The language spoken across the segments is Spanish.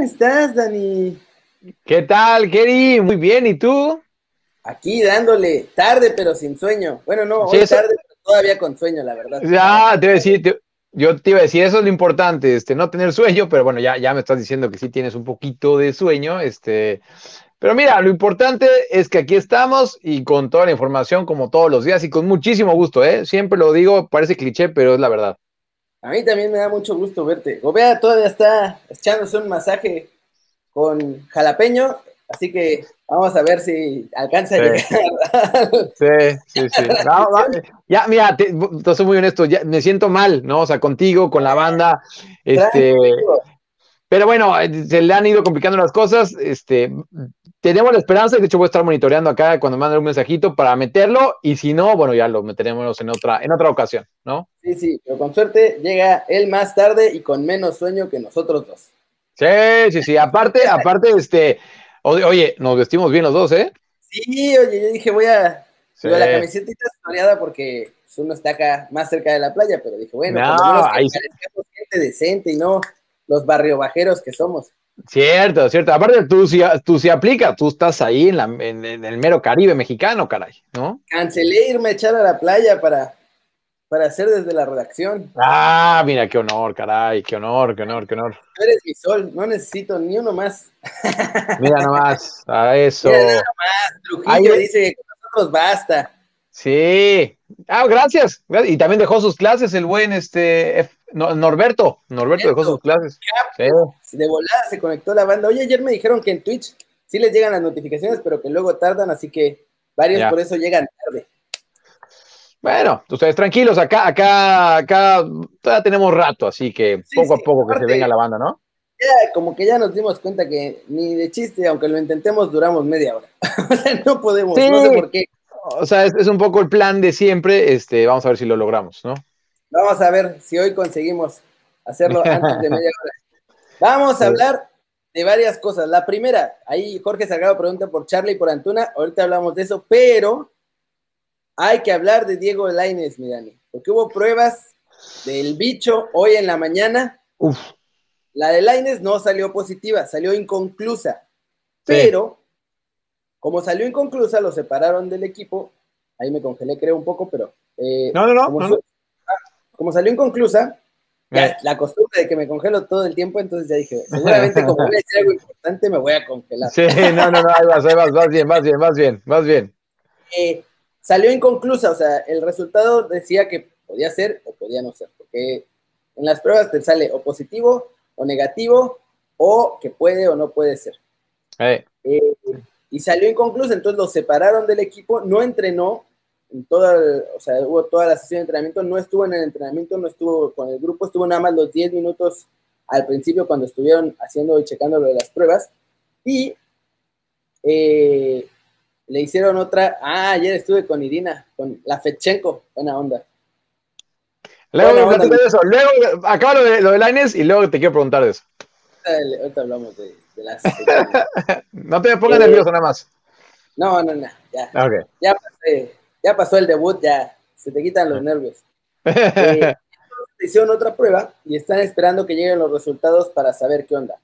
¿Cómo estás, Dani? ¿Qué tal, Keri? Muy bien, ¿y tú? Aquí dándole, tarde pero sin sueño. Bueno, no, hoy tarde pero todavía con sueño, la verdad. Ya, te iba a decir, yo te iba a decir, eso es lo importante, este, no tener sueño, pero bueno, ya, ya me estás diciendo que sí tienes un poquito de sueño, este, pero mira, lo importante es que aquí estamos y con toda la información como todos los días y con muchísimo gusto, ¿eh? Siempre lo digo, parece cliché, pero es la verdad. A mí también me da mucho gusto verte. Gobea todavía está echándose un masaje con jalapeño, así que vamos a ver si alcanza a llegar. Sí, sí, sí. ya, mira, te, soy muy honesto, ya me siento mal, ¿no? O sea, contigo, con la banda, este, pero bueno, se le han ido complicando las cosas, este, tenemos la esperanza, y de hecho voy a estar monitoreando acá cuando manden un mensajito para meterlo, y si no, bueno, ya lo meteremos en otra, en otra ocasión, ¿no? Sí, sí, pero con suerte llega él más tarde y con menos sueño que nosotros dos. Sí, sí, sí, aparte, aparte, este, oye, nos vestimos bien los dos, ¿eh? Sí, oye, yo dije, voy a, sí. la camiseta historiada porque uno está acá más cerca de la playa, pero dije, bueno, no, por lo menos que ahí... gente decente y no los barrio bajeros que somos. Cierto, cierto. Aparte, tú sí, tú sí aplicas, tú estás ahí en, la, en, en, el mero Caribe mexicano, caray, ¿no? Cancelé irme a echar a la playa para, para hacer desde la redacción. Ah, mira, qué honor, caray, qué honor, qué honor, qué honor. Tú eres mi sol, no necesito ni uno más. Mira nomás, a eso. Mira nada más, Trujillo Ay, dice que con nosotros basta. Sí. Ah, gracias. Y también dejó sus clases el buen este Norberto. Norberto dejó sus clases. Sí. De volada se conectó la banda. Oye, ayer me dijeron que en Twitch sí les llegan las notificaciones, pero que luego tardan, así que varios ya. por eso llegan tarde. Bueno, ustedes tranquilos, acá, acá, acá todavía tenemos rato, así que sí, poco sí, a poco que se venga la banda, ¿no? Ya, como que ya nos dimos cuenta que ni de chiste, aunque lo intentemos, duramos media hora. o sea, no podemos, sí. no sé por qué. O sea, es, es, un poco el plan de siempre, este, vamos a ver si lo logramos, ¿no? Vamos a ver si hoy conseguimos hacerlo antes de media hora. Vamos a hablar de varias cosas. La primera, ahí Jorge Salgado pregunta por Charlie y por Antuna, ahorita hablamos de eso, pero hay que hablar de Diego Laines, mi Dani, porque hubo pruebas del bicho hoy en la mañana. Uf. La de Laines no salió positiva, salió inconclusa, sí. pero como salió inconclusa, lo separaron del equipo. Ahí me congelé, creo, un poco, pero. Eh, no, no, no. Como, no, no. Como, salió inconclusa, ya, eh. la costumbre de que me congelo todo el tiempo, entonces ya dije, seguramente como voy a decir algo importante, me voy a congelar. Sí, no, no, no, ahí vas, ahí vas, vas bien, vas bien, vas bien, vas bien. Eh, salió inconclusa, o sea, el resultado decía que podía ser o podía no ser, porque en las pruebas te sale o positivo o negativo, o que puede o no puede ser. Eh. y salió inconcluso, entonces lo separaron del equipo, no entrenó, en toda, o sea, hubo toda la sesión de entrenamiento, no estuvo en el entrenamiento, no estuvo con el grupo, estuvo nada más los 10 minutos al principio cuando estuvieron haciendo y checando lo de las pruebas, y eh, le hicieron otra, ah, ayer estuve con Irina, con la Fetchenko, buena onda. Luego, buena onda, de eso. luego acaba lo de, lo de Laines y luego te quiero preguntar de eso. Ahorita, ahorita hablamos de, de las... no te pongas eh, nervioso nada más. No, no, no, ya. Okay. Ya, pasé, ya pasó el debut, ya se te quitan los nervios. eh, hicieron otra prueba y están esperando que lleguen los resultados para saber qué onda.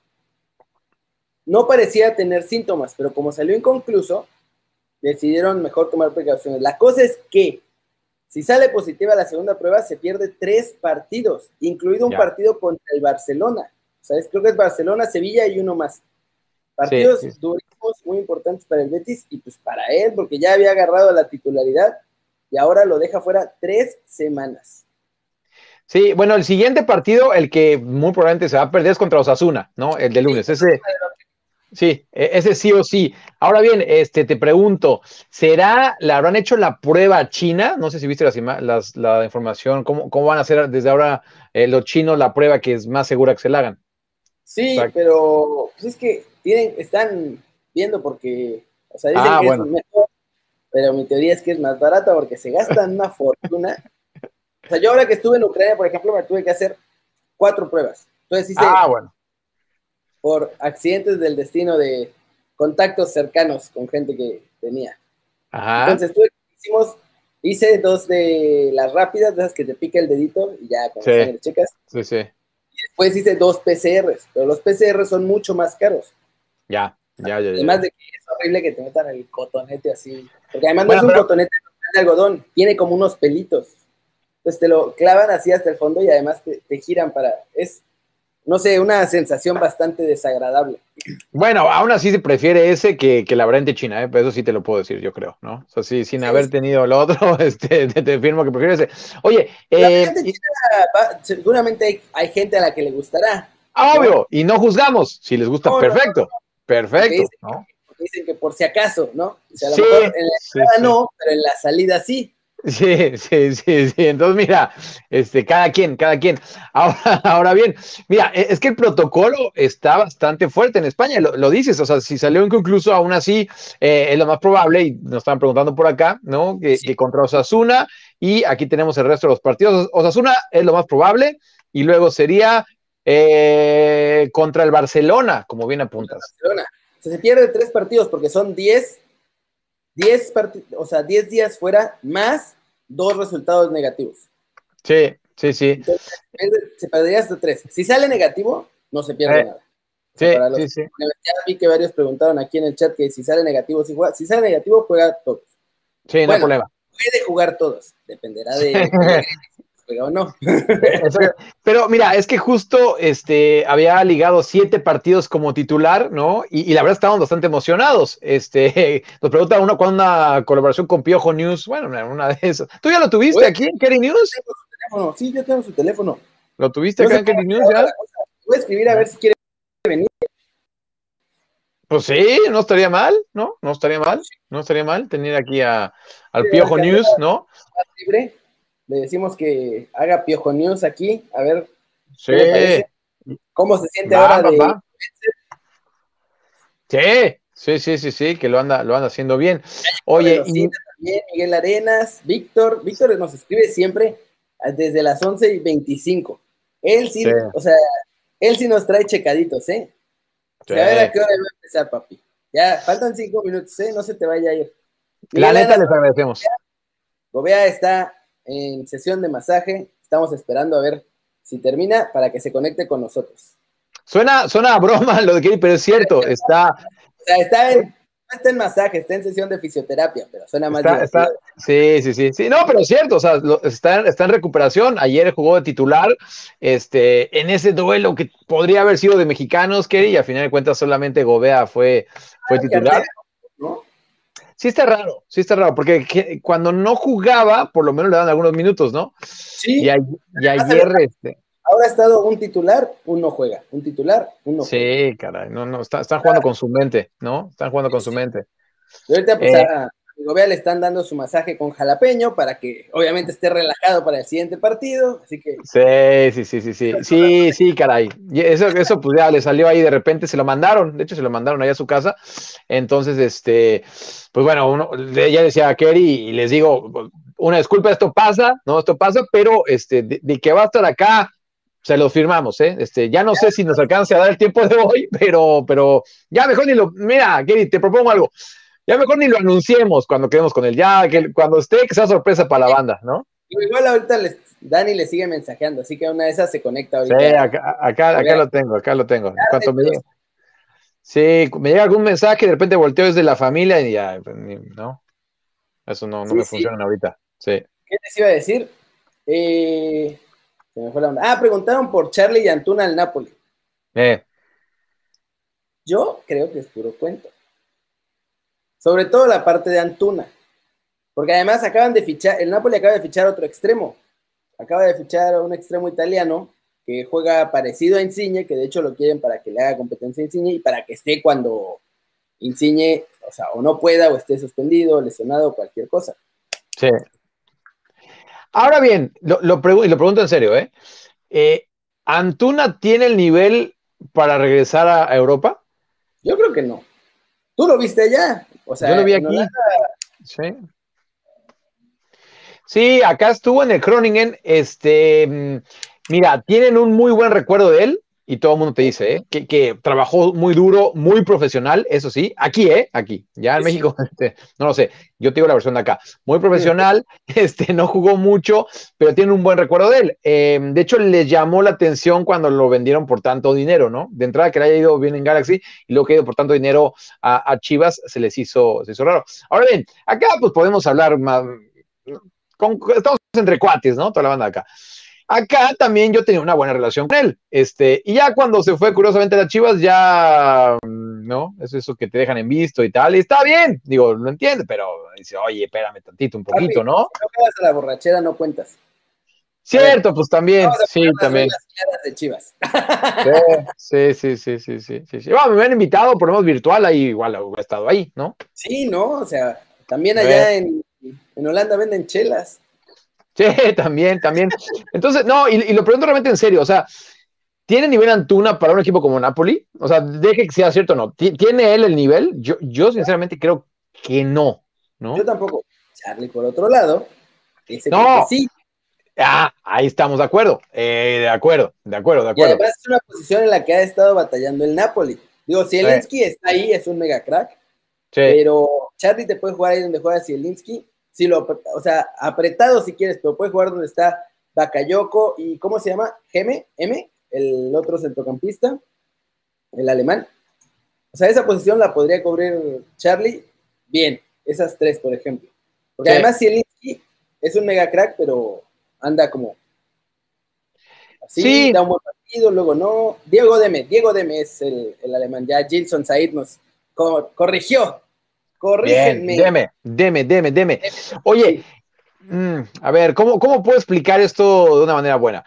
No parecía tener síntomas, pero como salió inconcluso, decidieron mejor tomar precauciones. La cosa es que si sale positiva la segunda prueba, se pierde tres partidos, incluido un ya. partido contra el Barcelona. ¿Sabes? Creo que es Barcelona, Sevilla y uno más. Partidos sí, sí. Muy importantes para el Betis y pues para él, porque ya había agarrado la titularidad y ahora lo deja fuera tres semanas. Sí, bueno, el siguiente partido, el que muy probablemente se va a perder es contra Osasuna, ¿no? El de lunes. Sí, ese, Sí, e, ese sí o sí. Ahora bien, este, te pregunto, ¿será, le habrán hecho la prueba china? No sé si viste las, las, la información, cómo, cómo van a hacer desde ahora eh, los chinos la prueba que es más segura que se la hagan. Sí, pero pues es que tienen, están viendo porque, o sea, dicen ah, que es mejor, pero mi teoría es que es más barata porque se gastan una fortuna. O sea, yo ahora que estuve en Ucrania, por ejemplo, me tuve que hacer cuatro pruebas. Entonces hice, ah, bueno. por accidentes del destino de contactos cercanos con gente que tenía. Ajá. Entonces tuve, hicimos, hice dos de las rápidas, de esas que te pica el dedito y ya con sí. checas. Sí, sí. Y después hice dos PCRs, pero los PCRs son mucho más caros. Ya. Ya, ya, Además de que es horrible que te metan el cotonete así. Porque además no es un cotonete de algodón, tiene como unos pelitos. Entonces te lo clavan así hasta el fondo y además te, giran para. Es, no sé, una sensación bastante desagradable. Bueno, aún así se prefiere ese que, que la variante china, ¿eh? Pero eso sí te lo puedo decir, yo creo, ¿no? O sea, sí, sin haber tenido el otro, este, te, te, firmo que prefiero ese. Oye, eh, seguramente hay, gente a la que le gustará. Obvio, y no juzgamos. Si les gusta, perfecto. Perfecto. Dicen, ¿no? dicen, que por si acaso, ¿no? O sea, a lo mejor en la entrada no, pero en la salida sí. Sí, sí, sí, sí. Entonces, mira, este, cada quien, cada quien. Ahora, ahora bien, mira, e, es que el protocolo está bastante fuerte en España, lo, dices, o sea, si salió inconcluso, aún así eh, es lo más probable, y nos están preguntando por acá, ¿no? Que, que, contra Osasuna, y aquí tenemos el resto de los partidos. Osasuna es lo más probable, y luego sería eh, contra el Barcelona, como bien apuntas. Barcelona. se pierde tres partidos porque son 10, 10 o sea, 10 días fuera más dos resultados negativos. Sí, sí, sí. se perdería hasta tres. Si sale negativo, no se pierde eh, nada. Sí, sí, sí. Ya vi que varios preguntaron aquí en el chat que si sale negativo, si juega. Si sale negativo, juega todos. Sí, no hay problema. Puede jugar todos, dependerá de, pero no. Pero mira, es que justo este, había ligado siete partidos como titular, ¿no? Y, la verdad estaban bastante emocionados. Este, nos pregunta uno cuándo una colaboración con Piojo News. Bueno, una de esas. ¿Tú ya lo tuviste aquí en Kerry News? Sí, yo tengo su teléfono. ¿Lo tuviste acá en Kerry News ya? Voy a escribir a ver si quiere venir. Pues sí, no estaría mal, ¿no? No estaría mal, no estaría mal tener aquí a, al Piojo News, ¿no? Libre le decimos que haga Piojo News aquí, a ver sí. cómo se siente ahora de... Sí, sí, sí, sí, sí, que lo anda, lo anda haciendo bien. Oye, y... también Miguel Arenas, Víctor, Víctor nos escribe siempre desde las 11 y 25. Él sí, o sea, él sí nos trae checaditos, ¿eh? a ver a qué hora va a empezar, papi. Ya, faltan cinco minutos, ¿eh? No se te vaya a ir. La neta les agradecemos. Gobea está en sesión de masaje. Estamos esperando a ver si termina para que se conecte con nosotros. Suena, suena a broma lo de Kelly, pero es cierto, está. está en, está en masaje, está en sesión de fisioterapia, pero suena más está, sí, sí, sí, sí. No, pero es cierto, o sea, está, está, en recuperación. Ayer jugó de titular, este, en ese duelo que podría haber sido de mexicanos, Kelly, y al final de cuentas solamente Gobea fue, fue titular. Sí está raro, sí está raro, porque cuando no jugaba, por lo menos le dan algunos minutos, ¿no? Sí. Y, ayer, este. Ahora ha estado un titular, uno juega, un titular, uno juega. Sí, caray, no, no, están jugando con su mente, ¿no? Están jugando con su mente. Ahorita pues eh, a Gobea le están dando su masaje con jalapeño para que obviamente esté relajado para el siguiente partido, así que... Sí, sí, sí, sí, sí, sí, sí, caray. Eso, eso pues ya le salió ahí de repente, se lo mandaron, de hecho se lo mandaron allá a su casa, entonces, este, pues bueno, uno, ya decía a Kerry y les digo, una disculpa, esto pasa, ¿no? Esto pasa, pero este, de, que va a estar acá, se lo firmamos, ¿eh? Este, ya no sé si nos alcance a dar el tiempo de hoy, pero, pero ya mejor ni lo, mira, Kerry, te propongo algo, ya mejor ni lo anunciemos cuando quedemos con él, ya, que cuando esté, que sea sorpresa para la banda, ¿no? Igual ahorita Dani le sigue mensajeando, así que una de esas se conecta ahorita. Sí, acá, acá, lo tengo, acá lo tengo. En cuanto me Sí, me llega algún mensaje, de repente volteo desde la familia y ya, pues, no. Eso no, no me funciona ahorita. Sí. ¿Qué les iba a decir? Eh, se me fue la onda. Ah, preguntaron por Charlie y Antuna al Napoli. Eh. Yo creo que es puro cuento. Sobre todo la parte de Antuna. Porque además acaban de fichar, el Napoli acaba de fichar otro extremo. Acaba de fichar a un extremo italiano que juega parecido a Insigne, que de hecho lo quieren para que le haga competencia a Insigne y para que esté cuando Insigne, o sea, o no pueda, o esté suspendido, lesionado, cualquier cosa. Sí. Ahora bien, lo, lo, lo pregunto en serio, ¿eh? Eh, ¿Antuna tiene el nivel para regresar a Europa? Yo creo que no. ¿Tú lo viste allá? O sea, Yo lo vi aquí. Sí. Sí, acá estuvo en el Groningen. Este, mm, mira, tienen un muy buen recuerdo de él y todo el mundo te dice ¿eh? que, trabajó muy duro, muy profesional, eso sí, aquí, ¿eh? Aquí, ya en México, este, no lo sé, yo te digo la versión de acá, muy profesional, este, no jugó mucho, pero tiene un buen recuerdo de él. Em, de hecho, le llamó la atención cuando lo vendieron por tanto dinero, ¿no? De entrada que le haya ido bien en Galaxy y luego que ha ido por tanto dinero a, Chivas, se les hizo, se hizo raro. Ahora bien, acá pues podemos hablar más, estamos entre cuates, ¿no? Toda la banda acá. Acá también yo tenía una buena relación con él. Este, y ya cuando se fue curiosamente a las Chivas, ya, mm, ¿no? Es eso que te dejan en visto y tal. Y está bien, digo, lo entiende, pero dice, oye, espérame tantito, un poquito, ¿no? Si no quedas a la borrachera, no cuentas. Cierto, pues también, sí, también. De Chivas. Sí, sí, sí, sí, sí, sí. Bueno, me han invitado, por lo menos virtual, ahí igual he estado ahí, ¿no? Sí, ¿no? O sea, también allá en Holanda venden chelas. Sí, también, también. Entonces, no, y, lo pregunto realmente en serio, o sea, ¿tiene nivel Antuna para un equipo como Napoli? O sea, deje que sea cierto o no. ¿Tiene él el nivel? Yo, yo sinceramente creo que no, ¿no? Yo tampoco. Charlie, por otro lado, dice no. que sí. Ah, ahí estamos de acuerdo, eh, de acuerdo, de acuerdo, de acuerdo. Y además es una posición en la que ha estado batallando el Napoli. Digo, si Elinsky está ahí, es un mega crack. Sí. Pero Charlie te puede jugar ahí donde juega Zielinski si lo, o sea, apretado si quieres, pero puedes jugar donde está Bakayoko y ¿cómo se llama? Geme, M, el otro centrocampista, el alemán. O sea, esa posición la podría cubrir Charlie bien, esas tres, por ejemplo. Porque además Zielinski es un mega crack, pero anda como así, da un buen partido, luego no. Diego Deme, Diego Deme es el, alemán, ya Gilson Said nos corrigió Corrígenme. deme, deme, deme, deme. Oye, mm, a ver, ¿cómo, ¿cómo puedo explicar esto de una manera buena?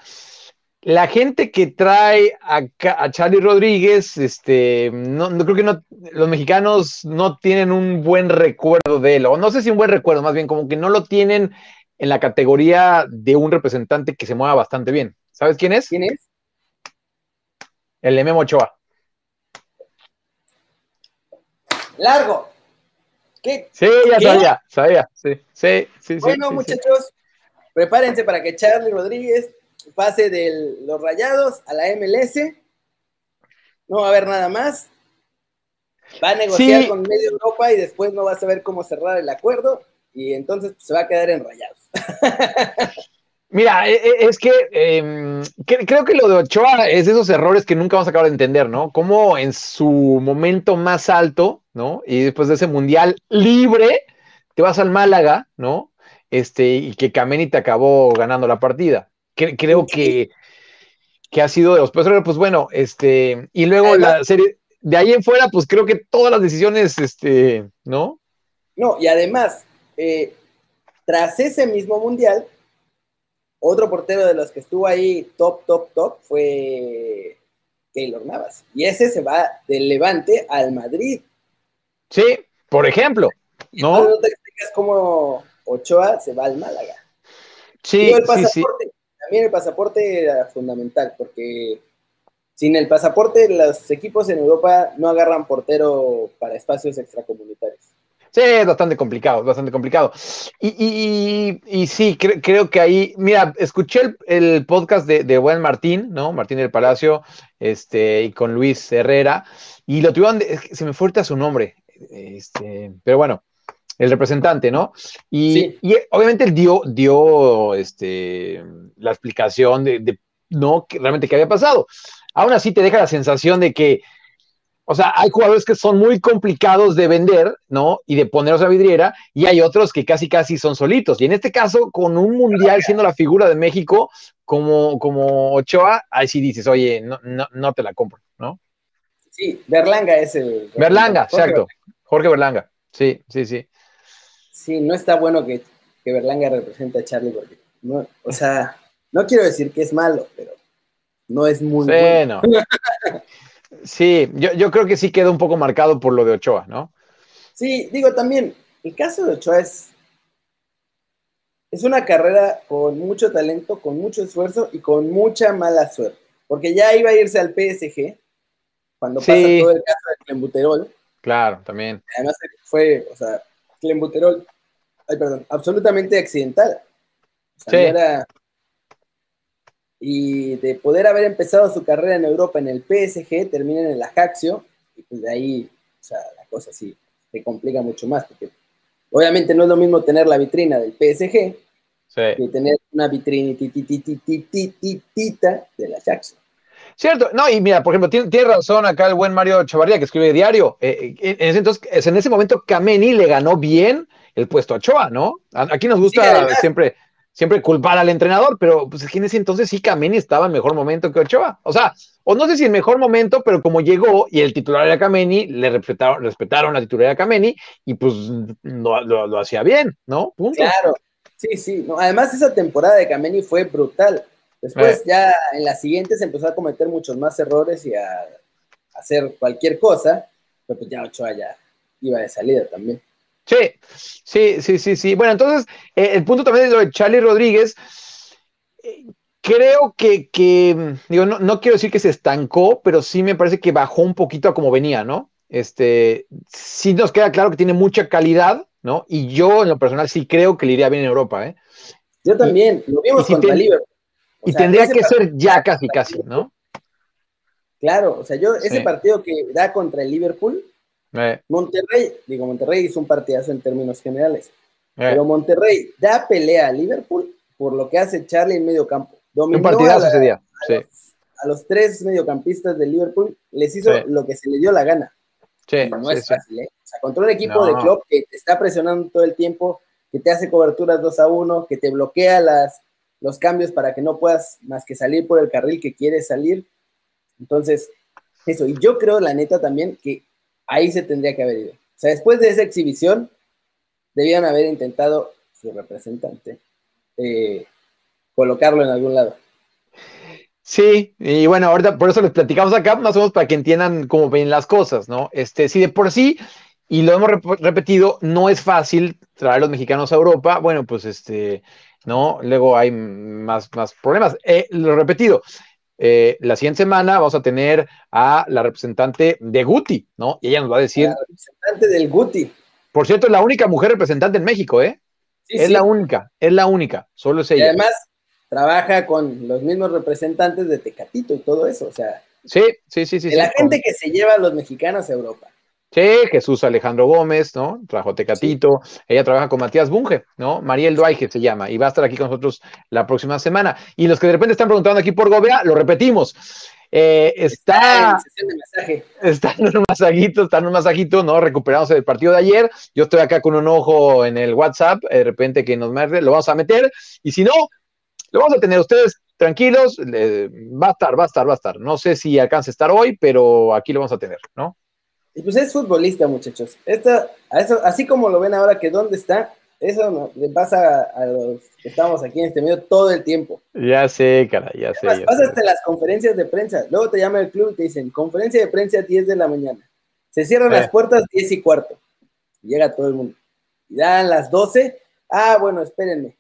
La gente que trae a, a Charlie Rodríguez, este, no, creo que no, los mexicanos no tienen un buen recuerdo de él, o no sé si un buen recuerdo, más bien como que no lo tienen en la categoría de un representante que se mueva bastante bien. ¿Sabes quién es? ¿Quién es? El M. Ochoa. Largo. Sí, ya sabía, sabía, sí, sí, sí. Bueno, muchachos, prepárense para que Charlie Rodríguez pase de los rayados a la MLS. No va a haber nada más. Va a negociar con medio Europa y después no va a saber cómo cerrar el acuerdo y entonces se va a quedar en rayados. Mira, e, e, es que em, creo que lo de Ochoa es de esos errores que nunca vamos a acabar de entender, ¿no? Como en su momento más alto, ¿no? Y después de ese mundial libre, te vas al Málaga, ¿no? Este, y que Kameni te acabó ganando la partida. creo que, que ha sido de los peores, pues bueno, este, y luego la serie, de ahí en fuera, pues creo que todas las decisiones, este, ¿no? No, y además, eh, tras ese mismo mundial, otro portero de los que estuvo ahí top, top, top fue Taylor Navas. Y ese se va del Levante al Madrid. Sí, por ejemplo. ¿no? no te explicas cómo Ochoa se va al Málaga. Sí, el pasaporte, sí, También el pasaporte era fundamental, porque sin el pasaporte los equipos en Europa no agarran portero para espacios extracomunitarios. Sí, es bastante complicado, bastante complicado. Y, y, sí, creo que ahí, mira, escuché el, podcast de, Buen Martín, ¿no? Martín del Palacio, este, y con Luis Herrera, y lo tuvieron, se me fue su nombre, este, pero bueno, el representante, ¿no? Y, obviamente él dio, dio este, la explicación de, de, no realmente qué había pasado. Aún así te deja la sensación de que o sea, hay jugadores que son muy complicados de vender, ¿no? Y de ponerlos a vidriera, y hay otros que casi casi son solitos. Y en este caso, con un mundial siendo la figura de México, como, como Ochoa, ahí sí dices, oye, no, no, no te la compro, ¿no? Sí, Berlanga es el. Berlanga, exacto. Jorge Berlanga. Sí, sí, sí. Sí, no está bueno que, que Berlanga represente a Charlie porque, no, o sea, no quiero decir que es malo, pero no es muy bueno. Sí, yo, creo que sí queda un poco marcado por lo de Ochoa, ¿no? Sí, digo también, el caso de Ochoa es. es una carrera con mucho talento, con mucho esfuerzo y con mucha mala suerte. Porque ya iba a irse al PSG cuando pasa todo el caso de Clembuterol. Claro, también. Además fue, o sea, Clembuterol, ay, perdón, absolutamente accidental. O sea, era... Y de poder haber empezado su carrera en Europa en el PSG, termina en el Ajaxio, y pues de ahí, o sea, la cosa sí se complica mucho más, porque obviamente no es lo mismo tener la vitrina del PSG que tener una vitrina de la Ajaxio. Cierto, no, y mira, por ejemplo, tiene, razón acá el buen Mario Chavarría que escribe diario. Eh, eh, en, ese entonces, en ese momento, Kameni le ganó bien el puesto a Ochoa, ¿no? Aquí nos gusta siempre, siempre culpar al entrenador, pero pues en ese entonces sí Kameni estaba en mejor momento que Ochoa. O sea, o no sé si en mejor momento, pero como llegó y el titular era Kameni, le respetaron, respetaron la titularidad de Kameni y pues lo, lo, hacía bien, ¿no? Claro, sí, sí. además, esa temporada de Kameni fue brutal. Después ya en la siguiente se empezó a cometer muchos más errores y a, hacer cualquier cosa, pero pues ya Ochoa ya iba de salida también. Sí, sí, sí, sí, sí. Bueno, entonces, eh, el punto también de lo de Charlie Rodríguez, eh, creo que, digo, no, quiero decir que se estancó, pero sí me parece que bajó un poquito a como venía, ¿no? Este, sí nos queda claro que tiene mucha calidad, ¿no? Y yo en lo personal sí creo que le iría bien en Europa, ¿eh? Yo también, lo vimos contra Liverpool y tendría que ser ya casi, casi, ¿no? Claro, o sea, yo, ese partido que da contra el Liverpool, eh. Monterrey, digo, Monterrey hizo un partidazo en términos generales, eh. pero Monterrey da pelea a Liverpool por lo que hace Charlie en medio campo. un partidazo ese día, sí. A los tres mediocampistas de Liverpool les hizo lo que se le dio la gana. Sí, no es fácil, ¿eh? O sea, contra un equipo de club que te está presionando todo el tiempo, que te hace coberturas 2 a 1, que te bloquea las, los cambios para que no puedas más que salir por el carril que quieres salir. Entonces, eso. Y yo creo, la neta, también que ahí se tendría que haber ido. O sea, después de esa exhibición, debían haber intentado su representante eh, colocarlo en algún lado. Sí, y bueno, ahorita por eso les platicamos acá, más o menos para que entiendan cómo ven las cosas, ¿no? Este, si de por sí, y lo hemos repetido, no es fácil traer a los mexicanos a Europa, bueno, pues este, ¿no? Luego hay más, más problemas. Eh, lo repetido, eh, la siguiente semana vamos a tener a la representante de Guti, ¿no? Y ella nos va a decir... La representante del Guti. Por cierto, es la única mujer representante en México, ¿eh? es la única, es la única, solo es ella. Y además trabaja con los mismos representantes de Tecatito y todo eso, o sea... Sí, sí, sí, sí. De la gente que se lleva a los mexicanos a Europa. Sí, Jesús Alejandro Gómez, ¿no? Trajo Tecatito. Ella trabaja con Matías Bunge, ¿no? Mariel Duaige se llama, y va a estar aquí con nosotros la próxima semana. Y los que de repente están preguntando aquí por Gobea, lo repetimos. Eh, está, está, en un masajito, está en un masajito, ¿no? Recuperándose del partido de ayer. Yo estoy acá con un ojo en el WhatsApp, de repente que nos merde, lo vamos a meter. Y si no, lo vamos a tener ustedes tranquilos. va a estar, va a estar, va a estar. No sé si alcanza a estar hoy, pero aquí lo vamos a tener, ¿no? Y pues es futbolista, muchachos. Esta, a eso, así como lo ven ahora que dónde está, eso no, le pasa a, los que estamos aquí en este medio todo el tiempo. Ya sé, cara, ya sé. pasa hasta las conferencias de prensa. Luego te llama el club y te dicen, conferencia de prensa a 10 de la mañana. Se cierran las eh. puertas 10 y cuarto. llega todo el mundo. Y dan las 12. Ah, bueno, espérenme.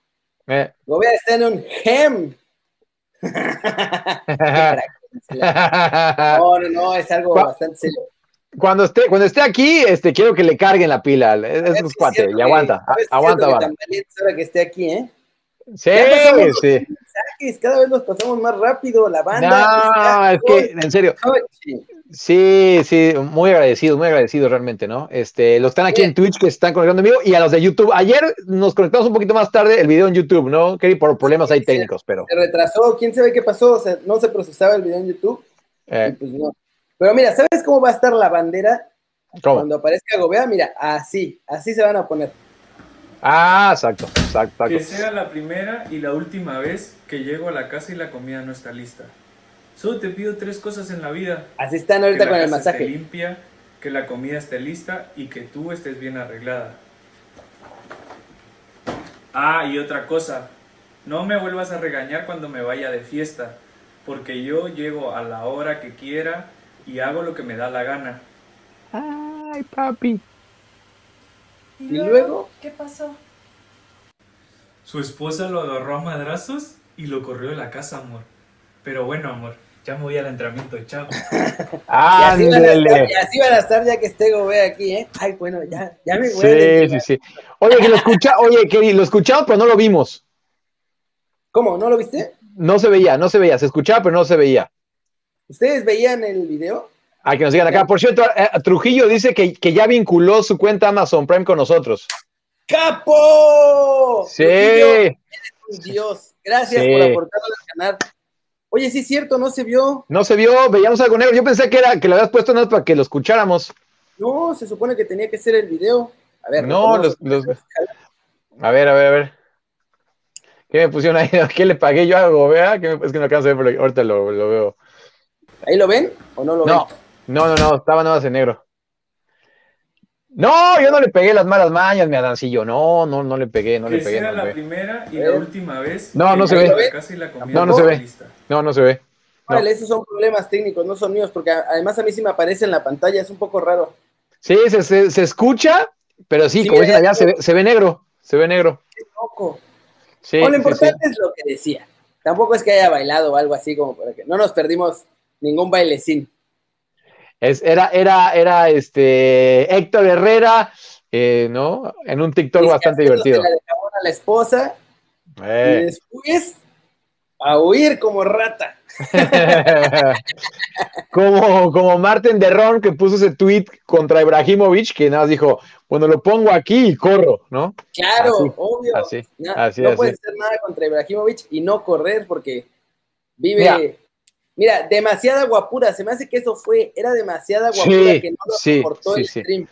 Eh. a está en un gem. no, no, no, es algo bastante serio. Cuando esté, cuando esté aquí, este, quiero que le carguen la pila. Es, un cuate, y aguanta, aguanta, va. ahora que esté aquí, ¿eh? Sí, sí. cada vez nos pasamos más rápido, la banda. No, es que, en serio. Sí, sí, muy agradecido, muy agradecido realmente, ¿no? Este, los están aquí en Twitch que están conectando conmigo y a los de YouTube. Ayer nos conectamos un poquito más tarde el video en YouTube, ¿no? Que por problemas ahí técnicos, pero. Se retrasó, quién sabe qué pasó, o sea, no se procesaba el video en YouTube. Eh. pues no. Pero mira, ¿sabes cómo va a estar la bandera? Cuando aparezca Gobea, mira, así, así se van a poner. Ah, exacto, exacto, Que sea la primera y la última vez que llego a la casa y la comida no está lista. Solo te pido tres cosas en la vida. Así están ahorita con el masaje. Esté limpia, que la comida esté lista y que tú estés bien arreglada. Ah, y otra cosa, no me vuelvas a regañar cuando me vaya de fiesta, porque yo llego a la hora que quiera y hago lo que me da la gana. Ay, papi. ¿Y luego? ¿Qué pasó? su esposa lo agarró a madrazos y lo corrió de la casa, amor. Pero bueno, amor, ya me voy al entrenamiento, chao. Ah, y, así van a estar ya que esté Gobe aquí, ¿eh? Ay, bueno, ya, ya me voy. Sí, sí, sí. Oye, que lo escucha, oye, que lo escuchamos, pero no lo vimos. ¿Cómo? ¿No lo viste? No se veía, no se veía, se escuchaba, pero no se veía. ¿Ustedes veían el video? Ah, que nos digan acá. Por cierto, eh, Trujillo dice que, que, ya vinculó su cuenta Amazon Prime con nosotros. ¡Capo! Sí. Dios, gracias por aportarlo al canal. Oye, sí es cierto, no se vio. No se vio, veíamos algo negro. Yo pensé que era que lo habías puesto nada para que lo escucháramos. No, se supone que tenía que ser el video. A ver, no, los, A ver, a ver, a ver. ¿Qué me pusieron ahí? ¿Qué le pagué yo algo? Vea, es que no alcanzo a ver, pero ahorita lo, veo. ¿Ahí lo ven o no lo ven? No, no, no, estaba nada más en negro. No, yo no le pegué las malas mañas, mi Adancillo. No, no, no le pegué, no le pegué. Era la primera y la última vez. No, no se ve. No, no se ve. No, no se ve. Vale, esos son problemas técnicos, no son míos, porque además a mí sí me aparece en la pantalla, es un poco raro. Sí, se, se, escucha, pero sí, como dicen allá, se ve, se ve, negro, se ve negro. Qué poco. Sí, lo importante es lo que decía. Tampoco es que haya bailado o algo así como para que no nos perdimos ningún bailecín. Es, era, era, era este Héctor Herrera, eh, ¿no? En un TikTok bastante divertido. la a la esposa eh. y después a huir como rata. como, como Martin Derrón que puso ese tweet contra Ibrahimovic, que nada más dijo, bueno, lo pongo aquí y corro, ¿no? Claro, obvio. Así, no, así, no puede ser nada contra Ibrahimovic y no correr porque vive Mira, demasiada guapura, se me hace que eso fue, era demasiada guapura que no lo soportó el stream.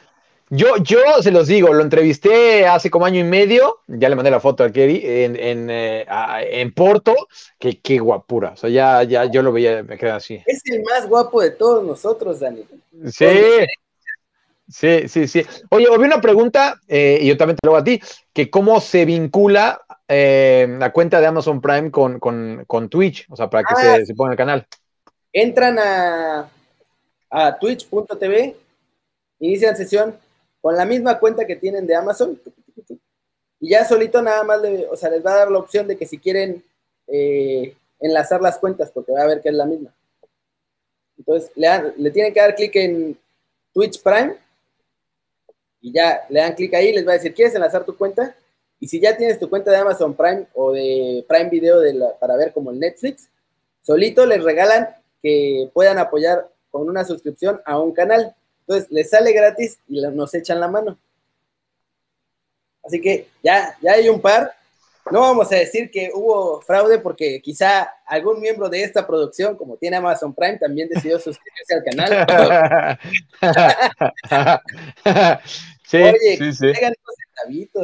Yo, yo se los digo, lo entrevisté hace como año y medio, ya le mandé la foto a Kerry, en, en, eh, en Porto, que qué guapura, o sea, ya, ya yo lo veía, me quedé así. Es el más guapo de todos nosotros, Dani. Sí, sí, sí, sí. Oye, había una pregunta, eh, y yo también te lo hago a ti, que cómo se vincula eh, la cuenta de Amazon Prime con, con, Twitch, o sea, para que ah, se, se, ponga el canal. Entran a, a twitch.tv, inician sesión con la misma cuenta que tienen de Amazon, y ya solito nada más, o sea, les va a dar la opción de que si quieren eh, enlazar las cuentas, porque va a ver que es la misma. Entonces, le, le tienen que dar clic en Twitch Prime, y ya le dan clic ahí, les va a decir, ¿quieres enlazar tu cuenta? Y si ya tienes tu cuenta de Amazon Prime o de Prime Video para ver como el Netflix, solito les regalan que puedan apoyar con una suscripción a un canal. Entonces les sale gratis y nos echan la mano. Así que ya, ya hay un par. No vamos a decir que hubo fraude porque quizá algún miembro de esta producción, como tiene Amazon Prime, también decidió suscribirse al canal. sí, Oye, sí, sí.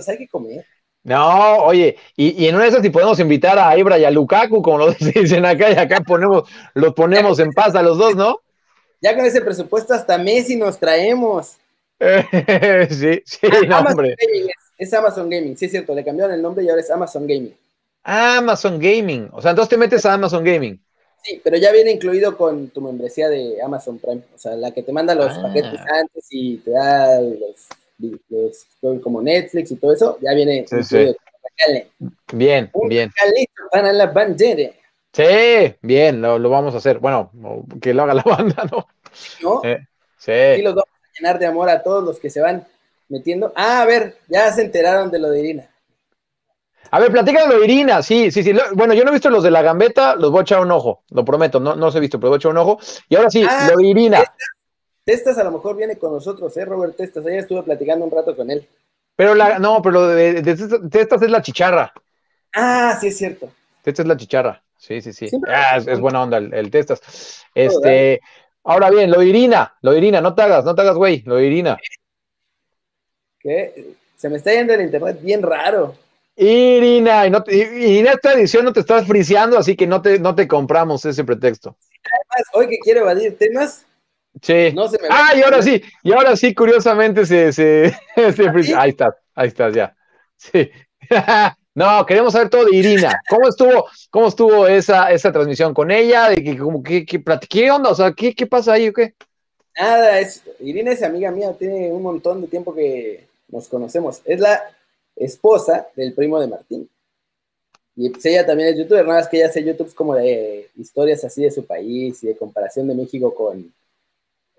hay que comer. No, oye, y, en una de esas si podemos invitar a Ibra y a Lukaku, como lo dicen acá, y acá ponemos, los ponemos en paz a los dos, ¿no? Ya con ese presupuesto hasta Messi nos traemos. sí, sí, ah, hombre. es, Amazon Gaming, sí es cierto, le cambiaron el nombre y ahora es Amazon Gaming. Amazon Gaming, o sea, entonces te metes a Amazon Gaming. Sí, pero ya viene incluido con tu membresía de Amazon Prime, o sea, la que te manda los ah. paquetes antes y te da los como Netflix y todo eso, ya viene Bien, bien. para la bandera. Sí, bien, lo, vamos a hacer. Bueno, que lo haga la banda, ¿no? ¿No? sí. Y los vamos a llenar de amor a todos los que se van metiendo. Ah, a ver, ya se enteraron de lo de Irina. A ver, platícalo de lo de Irina, sí, sí, sí. Bueno, yo no he visto los de la gambeta, los voy a echar un ojo, lo prometo, no, no los he visto, pero voy a echar un ojo. Y ahora sí, ah, lo de Irina. Testas a lo mejor viene con nosotros, ¿eh? Robert Testas. Ayer estuve platicando un rato con él. Pero la, no, pero de, Testas es la chicharra. Ah, sí, es cierto. Testas es la chicharra. Sí, sí, sí. Ah, es, buena onda el, Testas. Este, ahora bien, lo Irina, lo Irina, no te hagas, no te hagas, güey, lo Irina. ¿Qué? Se me está yendo el internet bien raro. Irina, y, no y en esta edición no te estás friseando, así que no te, no te compramos ese pretexto. Además, hoy que quiero evadir temas, Sí. ah, y ahora sí, y ahora sí, curiosamente se, se, ¿Ah, ahí estás, ahí estás ya. Sí. no, queremos saber todo de Irina. ¿Cómo estuvo, cómo estuvo esa, esa transmisión con ella? De que, como que, ¿Qué onda? O sea, ¿qué, qué pasa ahí o qué? Nada, es, Irina es amiga mía, tiene un montón de tiempo que nos conocemos. Es la esposa del primo de Martín. Y pues ella también es youtuber, nada más que ella hace YouTube como de historias así de su país y de comparación de México con,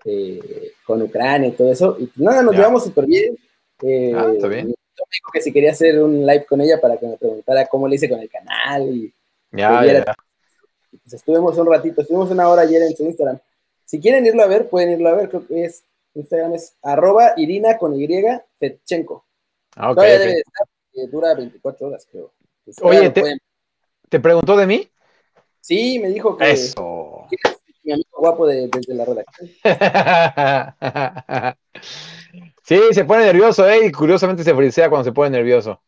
eh, con Ucrania y todo eso. Y nada, nos llevamos súper bien. Eh, ah, está bien. dijo que si quería hacer un live con ella para que me preguntara cómo le hice con el canal y ya, ya. Pues estuvimos un ratito, estuvimos una hora ayer en su Instagram. Si quieren irlo a ver, pueden irlo a ver, creo que es, Instagram es arroba Irina con Y, Fetchenko. Ah, Todavía debe estar, eh, dura 24 horas, creo. Pues, Oye, te, preguntó de mí? Sí, me dijo que, Eso. Mi amigo guapo desde la redacción. sí, se pone nervioso, ¿eh? Y curiosamente se frisea cuando se pone nervioso.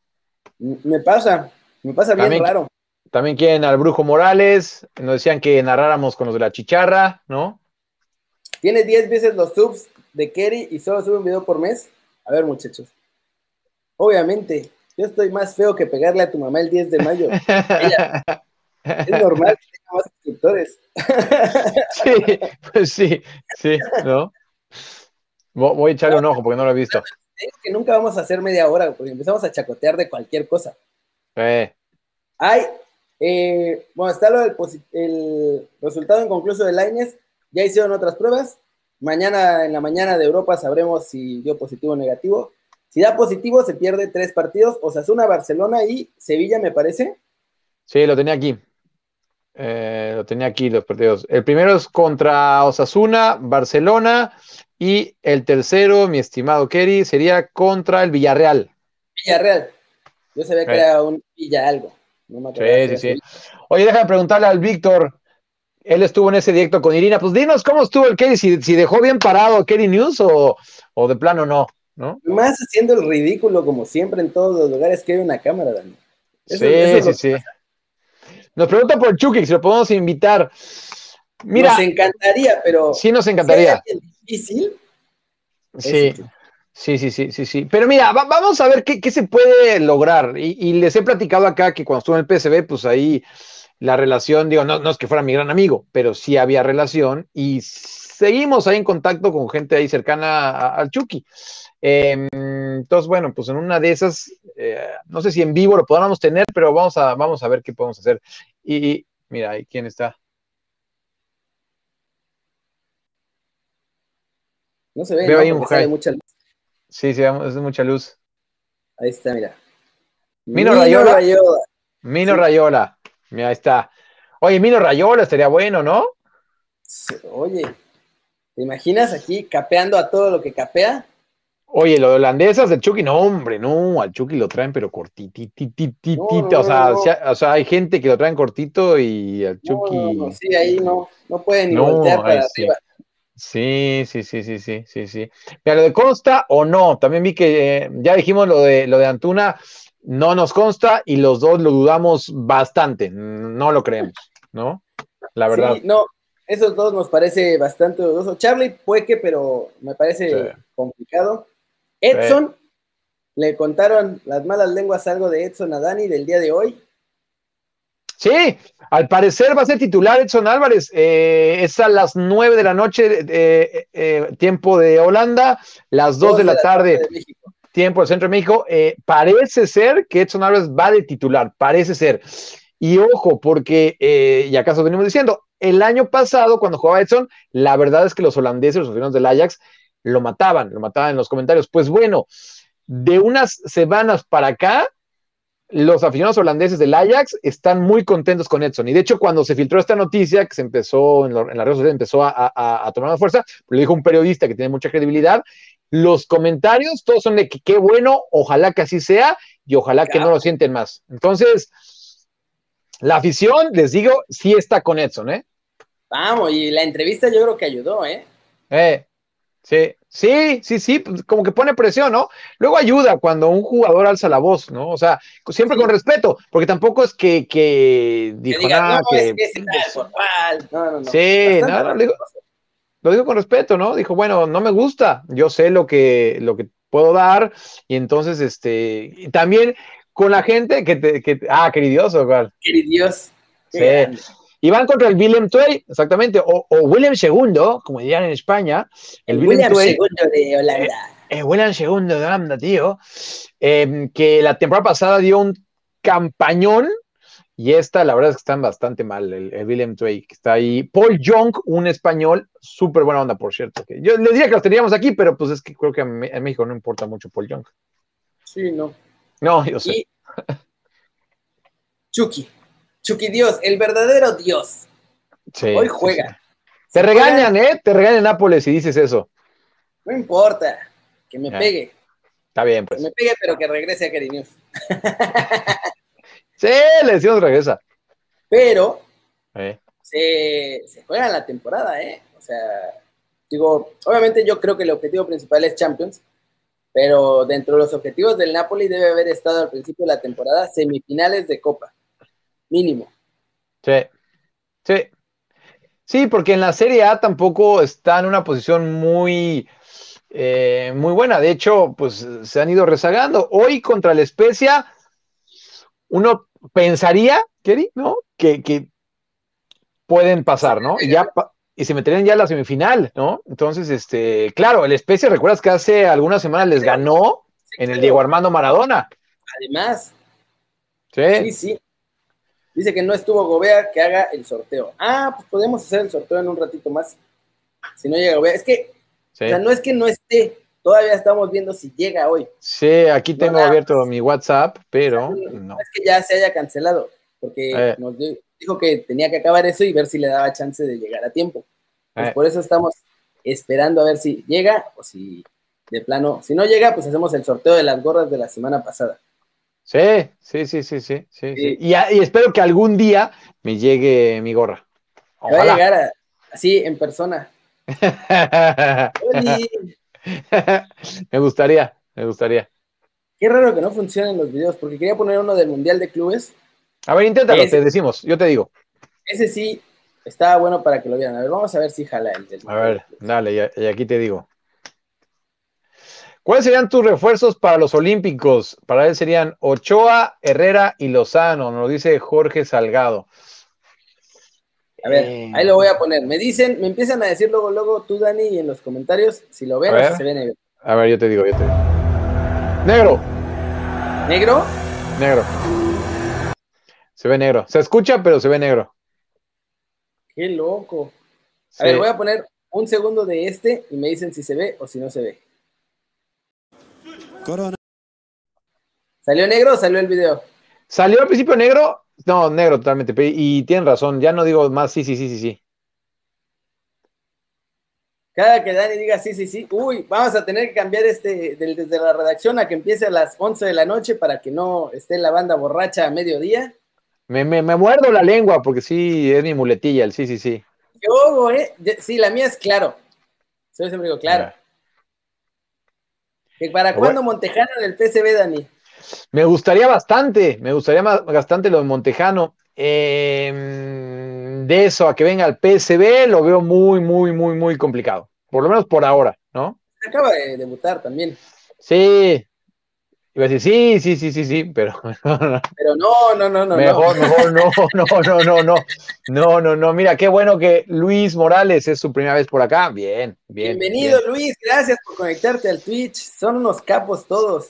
Me pasa, me pasa bien raro. También quieren al Brujo Morales, nos decían que narráramos con los de la chicharra, ¿no? Tiene 10 veces los subs de Kerry y solo sube un video por mes. A ver, muchachos. Obviamente, yo estoy más feo que pegarle a tu mamá el 10 de mayo. es normal que tenga más suscriptores. sí, pues sí, sí, ¿no? Voy a echarle un ojo porque no lo he visto. Es que nunca vamos a hacer media hora porque empezamos a chacotear de cualquier cosa. Eh. Ay, eh, bueno, está lo del el resultado inconcluso de Laines. Ya hicieron otras pruebas. Mañana en la mañana de Europa sabremos si dio positivo o negativo. Si da positivo, se pierde tres partidos. Osasuna, Barcelona y Sevilla, me parece. Sí, lo tenía aquí. Eh, lo tenía aquí los partidos. El primero es contra Osasuna, Barcelona. Y el tercero, mi estimado Kerry, sería contra el Villarreal. Villarreal. Yo sabía que era un Villa algo sí, sí, sí. Oye, déjame preguntarle al Víctor. Él estuvo en ese directo con Irina. Pues dinos cómo estuvo el Kerry, si, dejó bien parado Kerry News o, de plano no, ¿no? Más haciendo el ridículo, como siempre en todos los lugares que hay una cámara, Dani. sí, sí, sí. Nos pregunta por Chucky, si lo podemos invitar. Mira, nos encantaría, pero. Sí, nos encantaría. difícil. Sí. Sí, sí, sí, sí, sí. Pero mira, vamos a ver qué, se puede lograr. Y, les he platicado acá que cuando estuve en el PSB, pues ahí la relación, digo, no, no es que fuera mi gran amigo, pero sí había relación y seguimos ahí en contacto con gente ahí cercana al Chucky. Em, entonces, bueno, pues en una de esas, eh, no sé si en vivo lo podamos tener, pero vamos a, vamos a ver qué podemos hacer. Y, mira, ahí quién está. No se ve, Veo ahí un mucha Sí, sí, es mucha luz. Ahí está, mira. Mino, Rayola. Mino Rayola. Mira, ahí está. Oye, Mino Rayola estaría bueno, ¿no? Oye, ¿te imaginas aquí capeando a todo lo que capea? Oye, lo de holandesas del Chucky, no, hombre, no, al Chucky lo traen, pero cortititititito. o, sea, o, sea, hay gente que lo traen cortito y al Chucky. sí, ahí no, no pueden ni voltear para arriba. Sí, sí, sí, sí, sí, sí, sí. Mira, lo de consta o no, también vi que eh, ya dijimos lo de lo de Antuna, no nos consta y los dos lo dudamos bastante, no lo creemos, ¿no? La verdad. Sí, no, esos dos nos parece bastante dudoso. Charlie Pueque, pero me parece complicado. Edson, le contaron las malas lenguas algo de Edson a Dani del día de hoy. Sí, al parecer va a ser titular Edson Álvarez. Eh, es a las nueve de la noche, eh, eh, tiempo de Holanda, las dos de la, tarde, tiempo del centro de México. parece ser que Edson Álvarez va de titular, parece ser. Y ojo, porque, y acaso venimos diciendo, el año pasado, cuando jugaba Edson, la verdad es que los holandeses, los aficionados del Ajax, lo mataban, lo mataban en los comentarios. Pues bueno, de unas semanas para acá, los aficionados holandeses del Ajax están muy contentos con Edson. Y de hecho, cuando se filtró esta noticia, que se empezó en, la red redes sociales, empezó a, tomar más fuerza, lo dijo un periodista que tiene mucha credibilidad. Los comentarios todos son de que qué bueno, ojalá que así sea y ojalá que no lo sienten más. Entonces, la afición, les digo, sí está con Edson, ¿eh? Vamos, y la entrevista yo creo que ayudó, ¿eh? Eh, sí. Sí, sí, sí, pues, como que pone presión, ¿no? Luego ayuda cuando un jugador alza la voz, ¿no? O sea, siempre con respeto, porque tampoco es que, que dijo nada que. No, no, no. Sí, no, no, lo, digo, lo digo con respeto, ¿no? Dijo, bueno, no me gusta, yo sé lo que, lo que puedo dar, y entonces, este, también con la gente que te, que, ah, queridioso, igual. Sí. Y van contra el Willem Twey, exactamente, o, William II, como dirían en España. El, William II de Holanda. El, William II de Holanda, tío. Em, que la temporada pasada dio un campañón Y esta, la verdad es que están bastante mal, el, William Tway, que está ahí. Paul Young, un español, súper buena onda, por cierto. Que yo le diría que los teníamos aquí, pero pues es que creo que en México no importa mucho Paul Young. Sí, no. No, yo sé. Chucky. Chucky Dios, el verdadero Dios. Hoy juega. Te regañan, ¿eh? Te regañan Nápoles si dices eso. No importa, que me pegue. Está bien, pues. Que me pegue, pero que regrese a Cariños. sí, le decimos regresa. Pero eh. se, se juega la temporada, ¿eh? O sea, digo, obviamente yo creo que el objetivo principal es Champions, pero dentro de los objetivos del Napoli debe haber estado al principio de la temporada semifinales de Copa, mínimo. Sí, sí. Sí, porque en la Serie A tampoco está en una posición muy, eh, muy buena. De hecho, pues se han ido rezagando. Hoy contra la Especia, uno pensaría, Kerry, ¿no? Que, pueden pasar, ¿no? Y, ya, y se meterían ya a la semifinal, ¿no? Entonces, este, claro, el Especia, ¿recuerdas que hace algunas semanas les ganó en el Diego Armando Maradona? Además. Sí. Sí, sí. Dice que no estuvo Gobea, que haga el sorteo. Ah, pues podemos hacer el sorteo en un ratito más. Si no llega Gobea. Es que, o sea, no es que no esté, todavía estamos viendo si llega hoy. Sí, aquí tengo abierto mi WhatsApp, pero no, Es que ya se haya cancelado, porque eh. nos dijo que tenía que acabar eso y ver si le daba chance de llegar a tiempo. Pues eh. por eso estamos esperando a ver si llega o si de plano, si no llega, pues hacemos el sorteo de las gorras de la semana pasada. Sí, sí, sí, sí, sí. sí, Y, espero que algún día me llegue mi gorra. Va a llegar así en persona. me gustaría, me gustaría. Qué raro que no funcionen los videos, porque quería poner uno del Mundial de Clubes. A ver, inténtalo, te decimos, yo te digo. Ese sí estaba bueno para que lo vieran. A ver, vamos a ver si jala el A ver, dale, y aquí te digo. ¿Cuáles serían tus refuerzos para los Olímpicos? Para él serían Ochoa, Herrera y Lozano, nos lo dice Jorge Salgado. A ver, eh, ahí lo voy a poner. Me dicen, me empiezan a decir luego, luego tú, Dani, y en los comentarios si lo ven o si se ve negro. A ver, yo te digo, yo te digo. Negro. ¿Negro? Negro. Se ve negro. Se escucha, pero se ve negro. Qué loco. A ver, voy a poner un segundo de este y me dicen si se ve o si no se ve. Corona. ¿Salió negro o salió el video? ¿Salió al principio negro? No, negro totalmente. Y tienen razón, ya no digo más sí, sí, sí, sí, sí. Cada que Dani diga sí, sí, sí, uy, vamos a tener que cambiar este desde la redacción a que empiece a las 11 de la noche para que no esté la banda borracha a mediodía. Me, me, me muerdo la lengua porque sí, es mi muletilla, el sí, sí, sí. Yo, eh, sí, la mía es claro. Soy siempre digo, claro. ¿Para cuándo Montejano en el PCB, Dani? Me gustaría bastante, me gustaría bastante lo de Montejano. Em, de eso a que venga al PSB lo veo muy, muy, muy, muy complicado. Por lo menos por ahora, ¿no? Acaba de debutar también. Sí, Iba a decir, sí, sí, sí, sí, sí, pero. pero no, no, no, no. Mejor, mejor, no, no, no, no, no. No, no, no. Mira, qué bueno que Luis Morales es su primera vez por acá. Bien, bien. Bienvenido, Luis. Gracias por conectarte al Twitch. Son unos capos todos.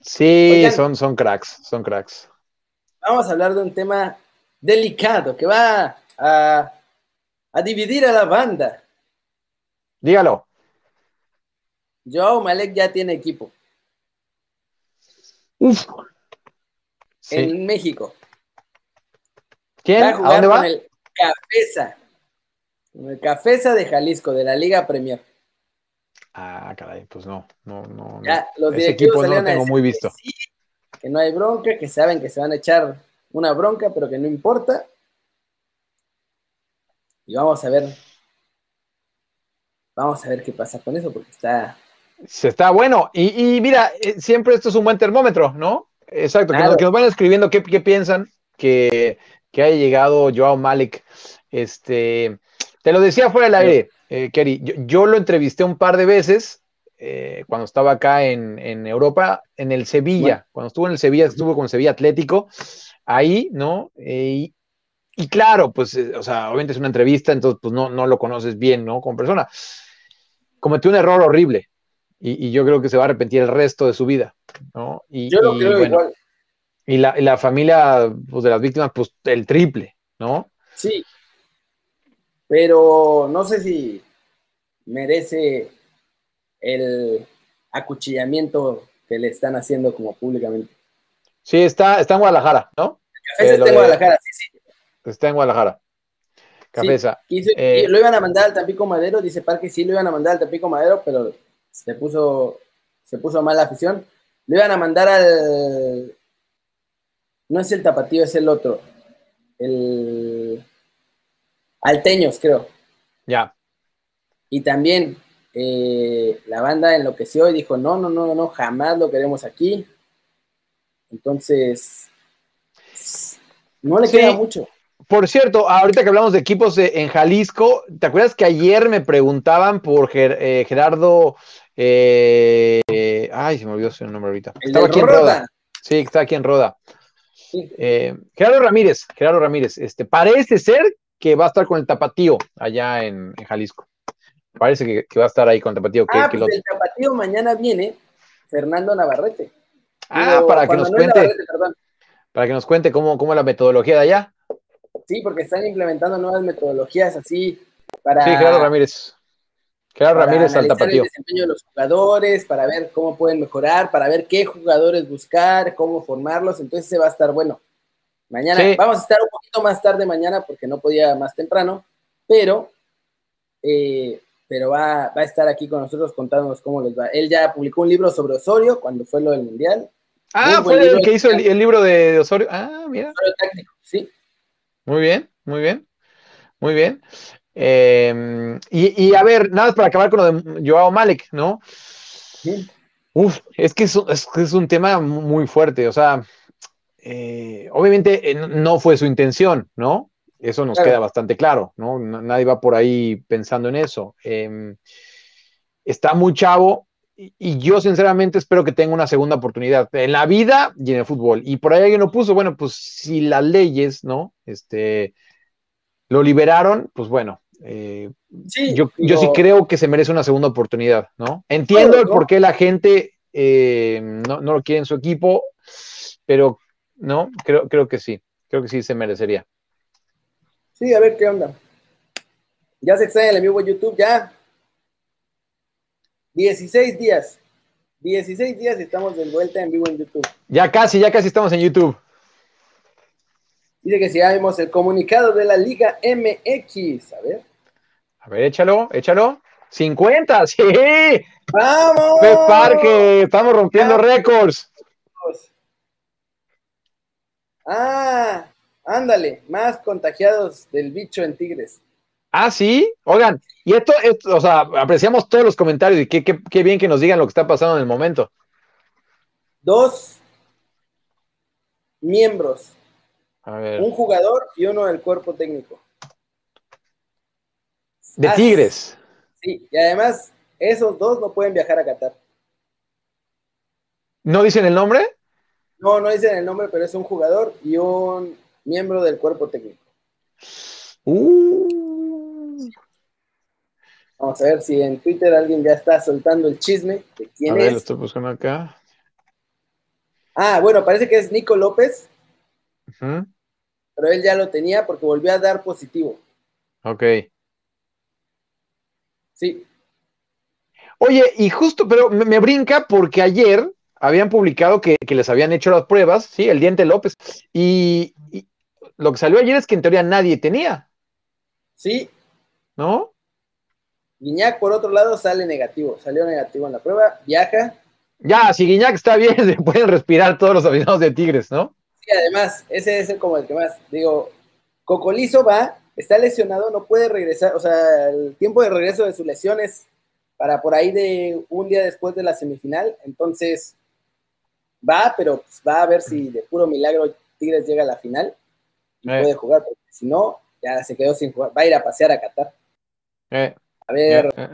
Sí, son, son cracks, son cracks. Vamos a hablar de un tema delicado que va a, a dividir a la banda. Dígalo. Joao Malek ya tiene equipo. Uf. En México. ¿Quién? Va a, dónde va? Con el Cafesa. Con el Cafesa de Jalisco, de la Liga Premier. Ah, caray, pues no, no, no. Ya, los Ese equipo no lo tengo muy visto. Que, sí, que no hay bronca, que saben que se van a echar una bronca, pero que no importa. Y vamos a ver. Vamos a ver qué pasa con eso, porque está, se está bueno. Y, mira, eh, siempre esto es un buen termómetro, ¿no? Exacto, que, nos, van escribiendo qué, piensan que, que, haya llegado Joao Malik. Este, te lo decía fuera del aire, eh, Kerry. Yo, lo entrevisté un par de veces eh, cuando estaba acá en, Europa, en el Sevilla. Cuando estuvo en el Sevilla, estuvo con Sevilla Atlético. Ahí, ¿no? y, claro, pues, o sea, obviamente es una entrevista, entonces, pues no, no lo conoces bien, ¿no? Como persona. Cometió un error horrible y, yo creo que se va a arrepentir el resto de su vida, ¿no? Y, yo lo creo igual. Y la, y la familia pues, de las víctimas, pues el triple, ¿no? Sí. Pero no sé si merece el acuchillamiento que le están haciendo como públicamente. Sí, está, está en Guadalajara, ¿no? Café está en Guadalajara, sí, sí. Está en Guadalajara. Cabeza. Eh, lo iban a mandar al Tampico Madero, dice Parque, sí lo iban a mandar al Tampico Madero, pero se puso, se puso mal la afición. Lo iban a mandar al. No es el tapatío, es el otro. El. Alteños, creo. Ya. Y también eh, la banda enloqueció y dijo: no, no, no, no, jamás lo queremos aquí. Entonces. No le queda mucho. Por cierto, ahorita que hablamos de equipos en Jalisco, ¿te acuerdas que ayer me preguntaban por eh, Gerardo? Eh, ay, se me olvidó su nombre ahorita. Estaba aquí en Roda. Sí, está aquí en Roda. Eh, Gerardo Ramírez, Gerardo Ramírez, este, parece ser que va a estar con el Tapatío allá en, Jalisco. Parece que, va a estar ahí con el Tapatío. ah, pues el Tapatío mañana viene Fernando Navarrete. Ah, para que nos cuente. para que nos cuente cómo, cómo es la metodología de allá. Sí, porque están implementando nuevas metodologías así para. Sí, Gerardo Ramírez. Gerardo Ramírez al tapatío. el desempeño de los jugadores, para ver cómo pueden mejorar, para ver qué jugadores buscar, cómo formarlos. Entonces se va a estar bueno. Mañana, vamos a estar un poquito más tarde mañana porque no podía más temprano, pero, eh, pero va, a estar aquí con nosotros contándonos cómo les va. Él ya publicó un libro sobre Osorio cuando fue lo del Mundial. Ah, fue el que hizo el, libro de, Osorio. Ah, mira. sí. Muy bien, muy bien, muy bien. Em, y, a ver, nada para acabar con lo de Joao Malek, ¿no? Uf, es que es, un tema muy fuerte, o sea, eh, obviamente eh, no fue su intención, ¿no? Eso nos queda bastante claro, ¿no? Nadie va por ahí pensando en eso. Em, está muy chavo, y yo sinceramente espero que tenga una segunda oportunidad en la vida y en el fútbol. Y por ahí alguien lo puso, bueno, pues si las leyes, ¿no? Este, lo liberaron, pues bueno, eh, yo, yo, sí creo que se merece una segunda oportunidad, ¿no? Entiendo el por qué la gente eh, no, lo quiere en su equipo, pero no, creo, creo que sí, creo que sí se merecería. Sí, a ver qué onda. Ya se extraña el amigo YouTube, ya 16 días. 16 días y estamos de vuelta en vivo en YouTube. Ya casi, ya casi estamos en YouTube. Dice que si ya vimos el comunicado de la Liga MX. A ver. A ver, échalo, échalo. 50, sí. ¡Vamos! Parque, estamos rompiendo récords. Ah, ándale, más contagiados del bicho en Tigres. Ah, sí. Oigan, y esto, o sea, apreciamos todos los comentarios y qué, bien que nos digan lo que está pasando en el momento. Dos miembros. Un jugador y uno del cuerpo técnico. De Tigres. Sí, y además esos dos no pueden viajar a Qatar. ¿No dicen el nombre? No, no dicen el nombre, pero es un jugador y un miembro del cuerpo técnico. Uh. Vamos a ver si en Twitter alguien ya está soltando el chisme de quién a ver, Lo estoy buscando acá. Ah, bueno, parece que es Nico López. Pero él ya lo tenía porque volvió a dar positivo. Ok. Sí. Oye, y justo, pero me, brinca porque ayer habían publicado que, les habían hecho las pruebas, sí, el diente López. Y, y, lo que salió ayer es que en teoría nadie tenía. Sí. ¿No? Guiñac, por otro lado, sale negativo. Salió negativo en la prueba, viaja. Ya, si Guiñac está bien, se pueden respirar todos los aficionados de Tigres, ¿no? Sí, además, ese es como el que más. Digo, Cocolizo va, está lesionado, no puede regresar. O sea, el tiempo de regreso de su lesión es para por ahí de un día después de la semifinal. Entonces, va, pero pues, va a ver si de puro milagro Tigres llega a la final y eh. puede jugar, porque si no, ya se quedó sin jugar. Va a ir a pasear a Qatar. Eh. A ver. Eh,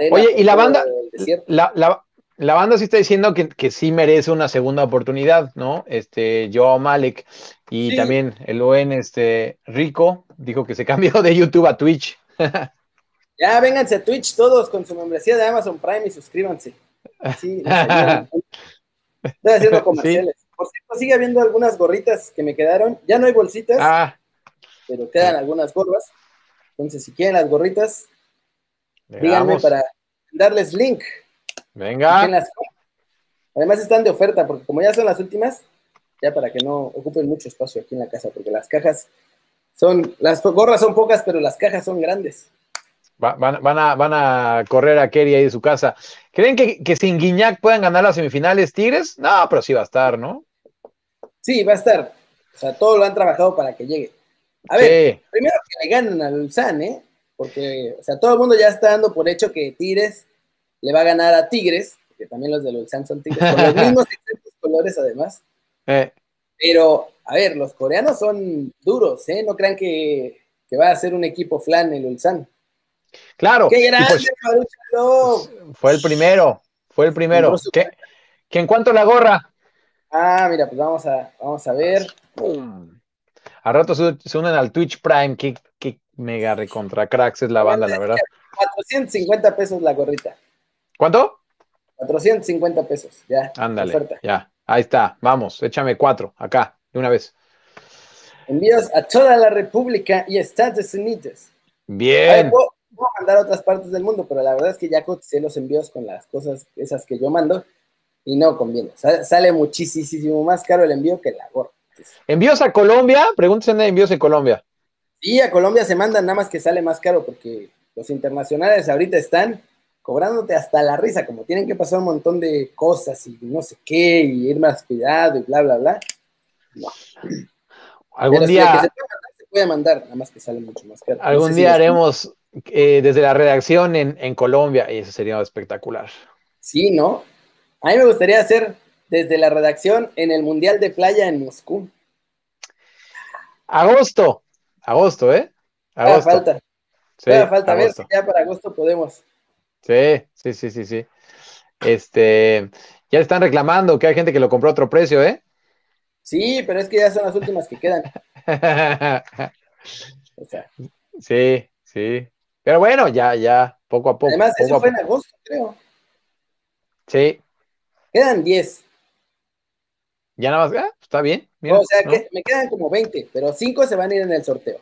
eh. Oye, y la banda, la, banda sí está diciendo que, sí merece una segunda oportunidad, ¿no? Este, Joao Malek y también el buen este, Rico dijo que se cambió de YouTube a Twitch. ya, vénganse a Twitch todos con su membresía de Amazon Prime y suscríbanse. Sí, Estoy haciendo comerciales. por cierto, sigue habiendo algunas gorritas que me quedaron. Ya no hay bolsitas, ah. pero quedan algunas gorras. Entonces, si quieren las gorritas, díganme para darles link. Venga. Además están de oferta, porque como ya son las últimas, ya para que no ocupen mucho espacio aquí en la casa, porque las cajas son, las gorras son pocas, pero las cajas son grandes. van, a, van a correr a Kerry ahí de su casa. ¿Creen que, que sin Guiñac puedan ganar las semifinales Tigres? No, pero sí va a estar, ¿no? Sí, va a estar. O sea, todo lo han trabajado para que llegue. A ver, primero que le ganen al Ulsan, ¿eh? Porque, o sea, todo el mundo ya está dando por hecho que Tigres le va a ganar a Tigres, que también los de Ulsan son Tigres, con los mismos colores además. Eh. Pero, a ver, los coreanos son duros, ¿eh? No crean que, va a ser un equipo flan el Ulsan. Claro. ¡Qué grande, pues, Fue el primero, fue el primero. ¿Qué, en cuanto a la gorra? Ah, mira, pues vamos a, vamos a ver. A rato se, unen al Twitch Prime, qué, mega recontra cracks es la banda, la verdad. 450 pesos la gorrita. ¿Cuánto? 450 pesos, ya. Ándale, ya. Ahí está, vamos, échame cuatro, acá, de una vez. Envíos a toda la República y Estados Unidos. Bien. puedo, mandar a otras partes del mundo, pero la verdad es que ya coticé los envíos con las cosas esas que yo mando y no conviene. Sale, muchísimo más caro el envío que la gorra. ¿Envíos a Colombia? Pregúntense envíos en Colombia. Sí, a Colombia se mandan, nada más que sale más caro porque los internacionales ahorita están cobrándote hasta la risa, como tienen que pasar un montón de cosas y no sé qué, y ir más cuidado y bla, bla, bla. No. Algún día. se, puede mandar, nada más que sale mucho más caro. Algún día haremos eh, desde la redacción en, Colombia y eso sería espectacular. Sí, ¿no? A mí me gustaría hacer desde la redacción en el Mundial de Playa en Moscú. Agosto, agosto, ¿eh? Agosto. falta. Sí, falta, a ver si ya para agosto podemos. Sí, sí, sí, sí, sí. Este, ya están reclamando que hay gente que lo compró a otro precio, ¿eh? Sí, pero es que ya son las últimas que quedan. Sí, sí. Pero bueno, ya, ya, poco a poco. Además, eso fue en agosto, creo. Sí. Quedan 10. Ya nada más, ah, está bien. o sea, que me quedan como 20, pero 5 se van a ir en el sorteo.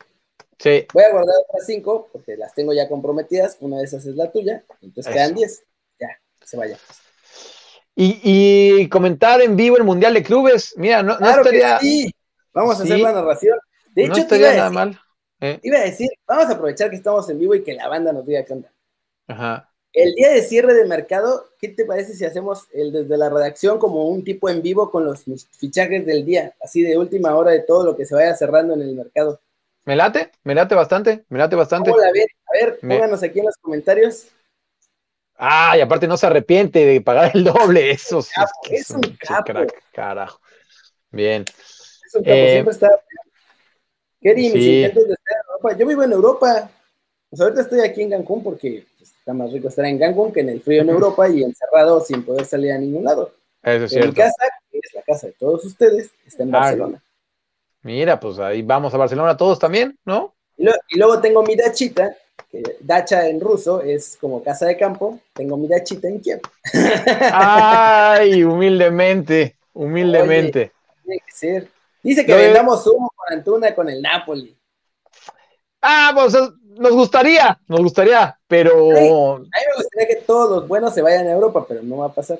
Sí. Voy a guardar otras 5 porque las tengo ya comprometidas. Una de esas es la tuya. Entonces quedan 10. Ya, se vaya. Y, comentar en vivo el Mundial de Clubes. Mira, no, estaría. sí. Vamos a hacer la narración. De hecho, no estaría nada mal. ¿eh? Iba a decir, vamos a aprovechar que estamos en vivo y que la banda nos diga qué onda. Ajá. El día de cierre de mercado, ¿qué te parece si hacemos el desde la redacción como un tipo en vivo con los fichajes del día, así de última hora de todo lo que se vaya cerrando en el mercado? Me late, me late bastante, me late bastante. A ver, a ver, pónganos aquí en los comentarios. Ah, y aparte no se arrepiente de pagar el doble, eso sí. Es, un, capo. carajo. Bien. Es un capo, eh, siempre está. Kerry, mis intentos de estar en Europa. Yo vivo en Europa. Pues ahorita estoy aquí en Cancún porque pues, está más rico estar en Cancún que en el frío en Europa y encerrado sin poder salir a ningún lado. Eso es cierto. Mi casa, que es la casa de todos ustedes, está en Barcelona. Mira, pues ahí vamos a Barcelona todos también, ¿no? Y, luego tengo mi dachita, que dacha en ruso es como casa de campo, tengo mi dachita en Kiev. Ay, humildemente, humildemente. tiene que ser. Dice que vendamos humo con Antuna con el Napoli. Ah, pues nos gustaría, nos gustaría, pero. a mí me gustaría que todos los buenos se vayan a Europa, pero no va a pasar.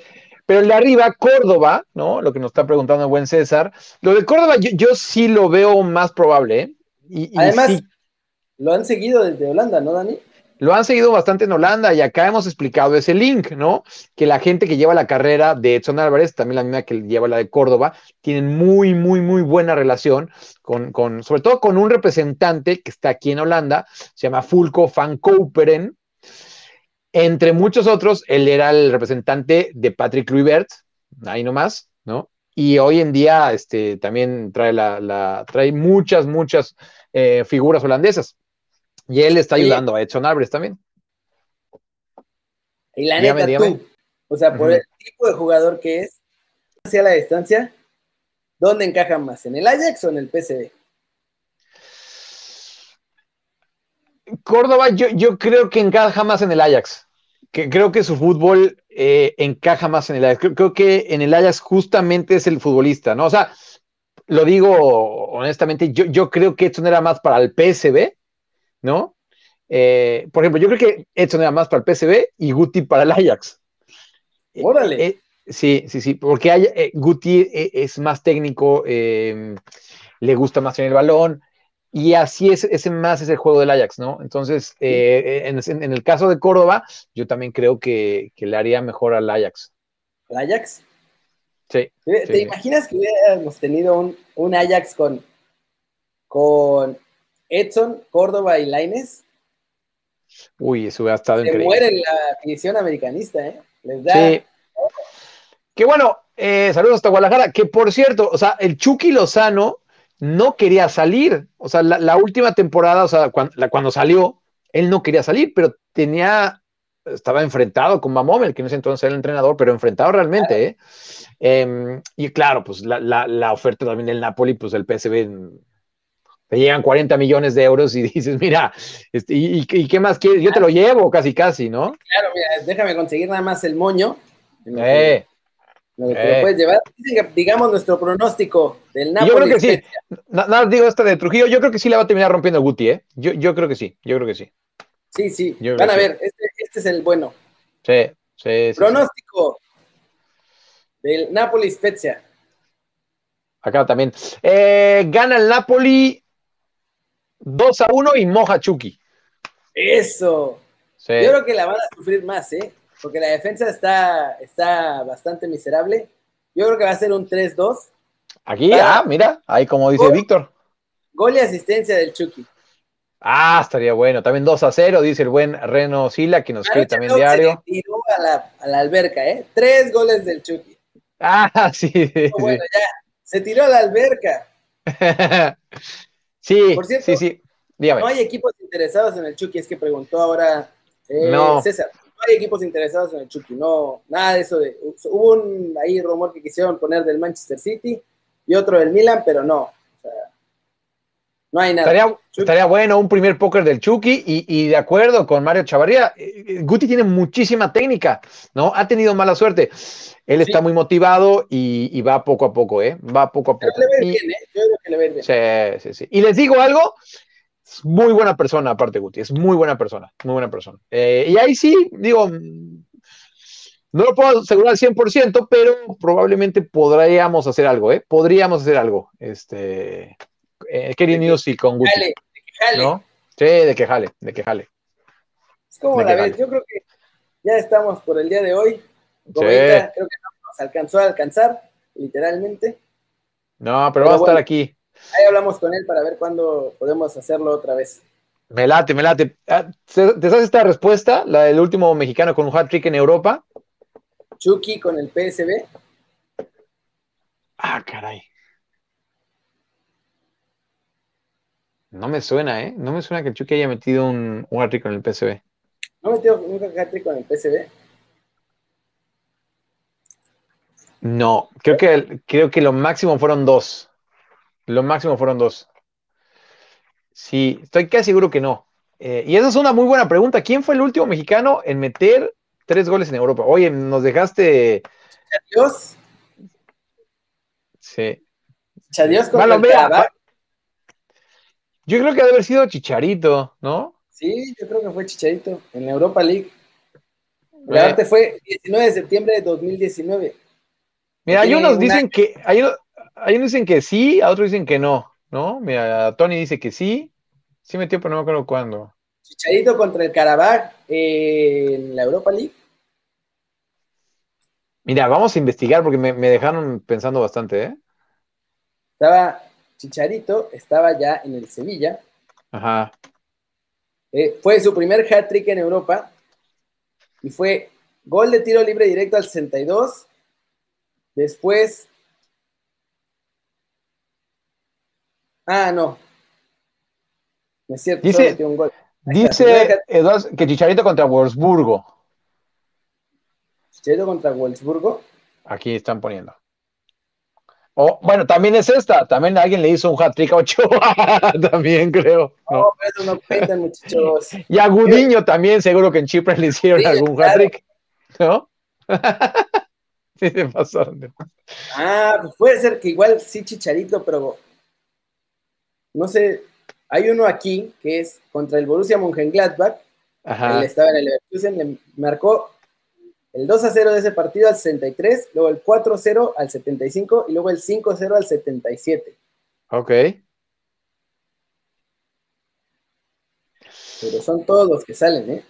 Pero el de arriba, Córdoba, ¿no? Lo que nos está preguntando el buen César. Lo de Córdoba, yo, sí lo veo más probable. ¿eh? Y, Además, lo han seguido desde Holanda, ¿no, Dani? Lo han seguido bastante en Holanda y acá hemos explicado ese link, ¿no? Que la gente que lleva la carrera de Edson Álvarez, también la misma que lleva la de Córdoba, tienen muy, muy, muy buena relación con, con sobre todo con un representante que está aquí en Holanda, se llama Fulco van Kooperen, entre muchos otros, él era el representante de Patrick Kluivert, ahí nomás, ¿no? Y hoy en día este, también trae, la, trae muchas, muchas eh, figuras holandesas. Y él está ayudando a Edson Álvarez también. Y la neta, tú, o sea, por el tipo de jugador que es, hacia la distancia, ¿dónde encaja más? ¿En el Ajax o en el PSV? Córdoba, yo, yo creo que encaja más en el Ajax. Que creo que su fútbol eh, encaja más en el Ajax. Creo, que en el Ajax justamente es el futbolista, ¿no? O sea, lo digo honestamente, yo, yo creo que Edson era más para el PSB, ¿no? Eh, por ejemplo, yo creo que Edson era más para el PSB y Guti para el Ajax. Órale. sí, sí, sí, porque hay, Guti es más técnico, le gusta más tener el balón, y así es, ese más es el juego del Ajax, ¿no? Entonces, eh, en, el caso de Córdoba, yo también creo que, le haría mejor al Ajax. ¿Al Ajax? Sí. ¿Te, imaginas que hubiéramos tenido un, Ajax con, con Edson, Córdoba y Laines? Uy, eso hubiera estado Se increíble. muere la afición americanista, ¿eh? Les da. Sí. Que bueno, eh, saludos hasta Guadalajara. Que por cierto, o sea, el Chucky Lozano no quería salir. O sea, la, última temporada, o sea, cuando, salió, él no quería salir, pero tenía, estaba enfrentado con Mamomel, que no es entonces el entrenador, pero enfrentado realmente. ¿eh? Em, y claro, pues la, oferta también del Napoli, pues el PSV te llegan 40 millones de euros y dices, mira, este, y, qué más quieres? Yo te lo llevo casi, casi, ¿no? Claro, mira, déjame conseguir nada más el moño. Eh, eh. puedes llevar. Digamos nuestro pronóstico del Napoli. Yo creo que sí. Nada, digo esto de Trujillo. Yo creo que sí le va a terminar rompiendo Guti, ¿eh? Yo, yo creo que sí. Yo creo que sí. Sí, sí. Van a ver. Este, este, es el bueno. Sí, sí. Pronóstico del Napoli Spezia. Acá también. Eh, gana el Napoli 2 a 1 y moja Chucky. Eso. Yo creo que la van a sufrir más, ¿eh? Porque la defensa está, está bastante miserable. Yo creo que va a ser un 3-2. Aquí, ah, mira, ahí como dice Víctor. Gol y asistencia del Chucky. Ah, estaría bueno. También 2 a 0, dice el buen Reno Sila, que nos escribe también diario. Se tiró a la, a la, alberca, ¿eh? Tres goles del Chucky. Ah, sí. Bueno, ya, se tiró a la alberca. sí, sí, sí. Dígame. No hay equipos interesados en el Chucky, es que preguntó ahora eh, César hay equipos interesados en el Chucky, no, nada de eso de, hubo un ahí rumor que quisieron poner del Manchester City y otro del Milan, pero no, no hay nada. Estaría, bueno un primer póker del Chucky y, de acuerdo con Mario Chavarría, eh, Guti tiene muchísima técnica, ¿no? Ha tenido mala suerte. Él está muy motivado y, va poco a poco, ¿eh? Va poco a poco. le bien, ¿eh? Yo creo que le bien. Sí, sí, sí. Y les digo algo, muy buena persona, aparte Guti, es muy buena persona, muy buena persona. Eh, y ahí sí, digo, no lo puedo asegurar al 100%, pero probablemente podríamos hacer algo, ¿eh? Podríamos hacer algo. Este, eh, News y con Guti. de que jale. ¿no? Sí, de que jale, de que jale. Es como la vez, yo creo que ya estamos por el día de hoy. creo que no nos alcanzó a alcanzar, literalmente. No, pero, va a estar aquí. Ahí hablamos con él para ver cuándo podemos hacerlo otra vez. Me late, me late. Ah, ¿Te sabes esta respuesta? La del último mexicano con un hat-trick en Europa. Chucky con el PSB. Ah, caray. No me suena, ¿eh? No me suena que el Chucky haya metido un, un hat-trick con el PSB. ¿No metido nunca hat-trick con el PSB? No, creo que, creo que lo máximo fueron dos. Lo máximo fueron dos. Sí, estoy casi seguro que no. Eh, y esa es una muy buena pregunta. ¿Quién fue el último mexicano en meter tres goles en Europa? Oye, nos dejaste. Chadios. Sí. Chadios con el Yo creo que debe haber sido Chicharito, ¿no? Sí, yo creo que fue Chicharito en la Europa League. La eh. fue 19 de septiembre de 2019. Mira, hay unos dicen que hay, hay unos dicen que sí, a otros dicen que no, ¿no? Mira, Tony dice que sí, sí metió, pero no me acuerdo cuándo. Chicharito contra el Carabaj en la Europa League. Mira, vamos a investigar porque me, dejaron pensando bastante, ¿eh? Estaba Chicharito, estaba ya en el Sevilla. Ajá. Eh, fue su primer hat-trick en Europa y fue gol de tiro libre directo al 62. Después Ah, no. es cierto, dice, un gol. Dice que Chicharito contra Wolfsburgo. ¿Chicharito contra Wolfsburgo? Aquí están poniendo. Oh, bueno, también es esta. También alguien le hizo un hat-trick a Ochoa. también creo. No, pero eso no cuenta, muchachos. y a Gudiño también, seguro que en Chipre le hicieron algún hat-trick. ¿No? sí, se pasaron. Ah, pues puede ser que igual sí Chicharito, pero no sé. Hay uno aquí que es contra el Borussia Mönchengladbach. Ajá. Él estaba en el Leverkusen, le marcó el 2 a 0 de ese partido al 63, luego el 4 a 0 al 75 y luego el 5 a 0 al 77. Ok. Pero son todos los que salen, ¿eh?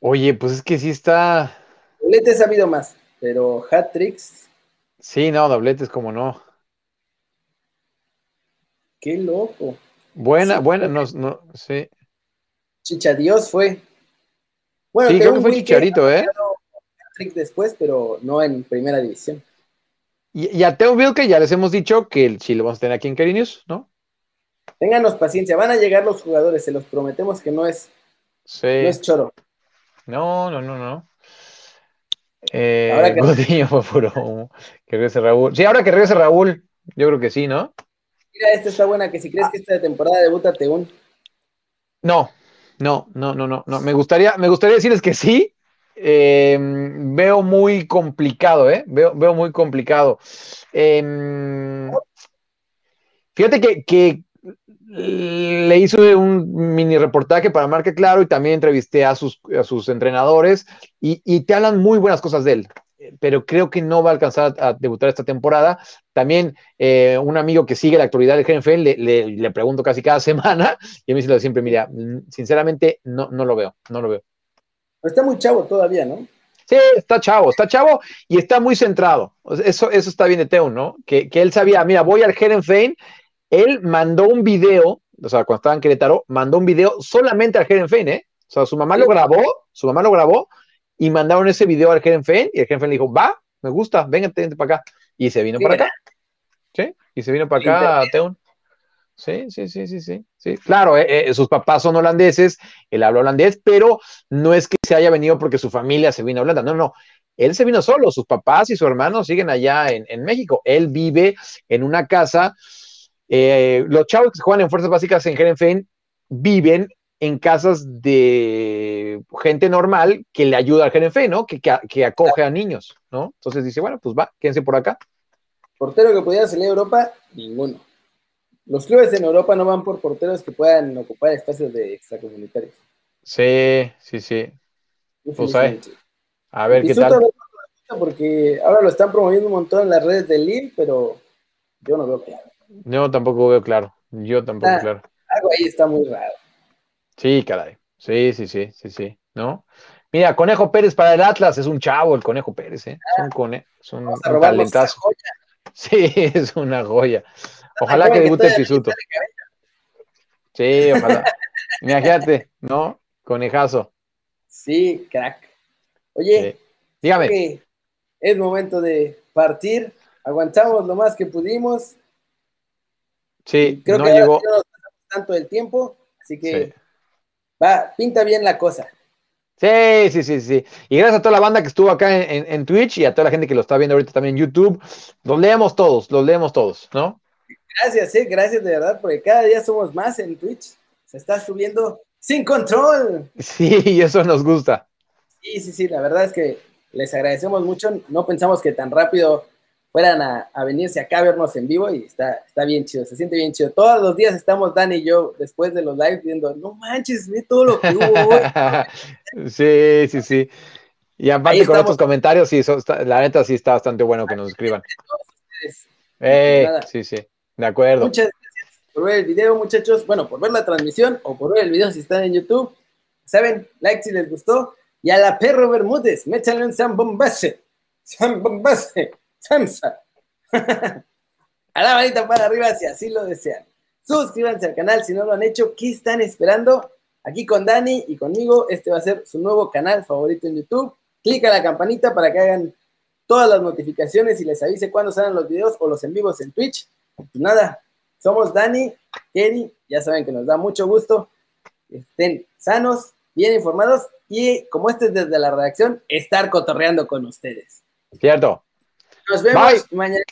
Oye, pues es que sí está. Dobletes ha habido más, pero hat tricks. Sí, no, dobletes como no. Qué loco. Buena, buena, no, no, sí. Chichadios fue. Bueno, sí, creo que fue Chicharito, ¿eh? Después, pero no en primera división. Y, a Teo Vilke ya les hemos dicho que el Chile vamos a tener aquí en Cariños, ¿no? Ténganos paciencia, van a llegar los jugadores, se los prometemos que no es, no es choro. No, no, no, no. Eh, ahora que fue puro Que regrese Raúl. Sí, ahora que regrese Raúl, yo creo que sí, ¿no? Mira, esta está buena, que si crees que esta temporada debuta Teún. No, no, no, no, no, no. Me gustaría, me gustaría decirles que sí. Eh, veo muy complicado, ¿eh? Veo, veo muy complicado. Em, fíjate que, que le hice un mini reportaje para Marca Claro y también entrevisté a sus, a sus entrenadores y, te hablan muy buenas cosas de él, pero creo que no va a alcanzar a, debutar esta temporada. También eh, un amigo que sigue la actualidad del GNFL le, le, pregunto casi cada semana y a mí se lo siempre, mira, sinceramente no, no lo veo, no lo veo. Está muy chavo todavía, ¿no? Sí, está chavo, está chavo y está muy centrado. Eso, eso está bien de Teo, ¿no? Que, que él sabía, mira, voy al Fein él mandó un video, o sea, cuando estaba en Querétaro, mandó un video solamente al Fein, ¿eh? O sea, su mamá lo grabó, su mamá lo grabó y mandaron ese video al Fein y el Fein le dijo, va, me gusta, véngate, vente para acá. Y se vino para acá. ¿Sí? Y se vino para acá a Teun. Sí, sí, sí, sí, sí. sí. Claro, eh, eh, sus papás son holandeses, él habla holandés, pero no es que se haya venido porque su familia se vino a Holanda. No, no. Él se vino solo, sus papás y su hermano siguen allá en, en México. Él vive en una casa eh, los chavos que juegan en fuerzas básicas en Herenfein viven en casas de gente normal que le ayuda al Herenfein, ¿no? Que, que, acoge a niños, ¿no? Entonces dice, bueno, pues va, quédense por acá. Portero que pudiera salir a Europa, ninguno. Los clubes en Europa no van por porteros que puedan ocupar espacios de extracomunitarios. Sí, sí, sí. Pues a ver qué tal. Porque ahora lo están promoviendo un montón en las redes de Lille, pero yo no veo claro. Yo tampoco veo claro. Yo tampoco veo claro. Algo ahí está muy raro. Sí, caray. Sí, sí, sí, sí, sí. ¿No? Mira, Conejo Pérez para el Atlas es un chavo, el Conejo Pérez, ¿eh? es un, cone es un, talentazo. Sí, es una joya. Ojalá que debute el Pisuto. Sí, ojalá. Imagínate, ¿no? Conejazo. Sí, crack. Oye, dígame. Es momento de partir. Aguantamos lo más que pudimos. Sí, creo no que llegó. Tanto el tiempo, así que va, pinta bien la cosa. Sí, sí, sí, sí. Y gracias a toda la banda que estuvo acá en, Twitch y a toda la gente que lo está viendo ahorita también en YouTube. Los leemos todos, los leemos todos, ¿no? Gracias, sí, gracias de verdad, porque cada día somos más en Twitch. Se está subiendo sin control. Sí, y eso nos gusta. Sí, sí, sí, la verdad es que les agradecemos mucho. No pensamos que tan rápido fueran a, venirse acá a vernos en vivo y está, está bien chido, se siente bien chido. Todos los días estamos Dani y yo después de los lives viendo, no manches, ve todo lo que hubo sí, sí, sí. Y aparte con estos comentarios, sí, la neta sí está bastante bueno que nos escriban. Eh, sí, sí, de acuerdo. Muchas gracias por ver el video, muchachos. Bueno, por ver la transmisión o por ver el video si están en YouTube. Saben, like si les gustó. Y a la perro Bermúdez, métanle un San Bombase. Samsa. a la manita para arriba si así lo desean. Suscríbanse al canal si no lo han hecho. ¿Qué están esperando? Aquí con Dani y conmigo, este va a ser su nuevo canal favorito en YouTube. Clica la campanita para que hagan todas las notificaciones y les avise cuando salen los videos o los en vivos en Twitch. Nada, somos Dani, Kerry, ya saben que nos da mucho gusto. Estén sanos, bien informados y como este es desde la redacción, estar cotorreando con ustedes. Cierto. Nos vemos mañana.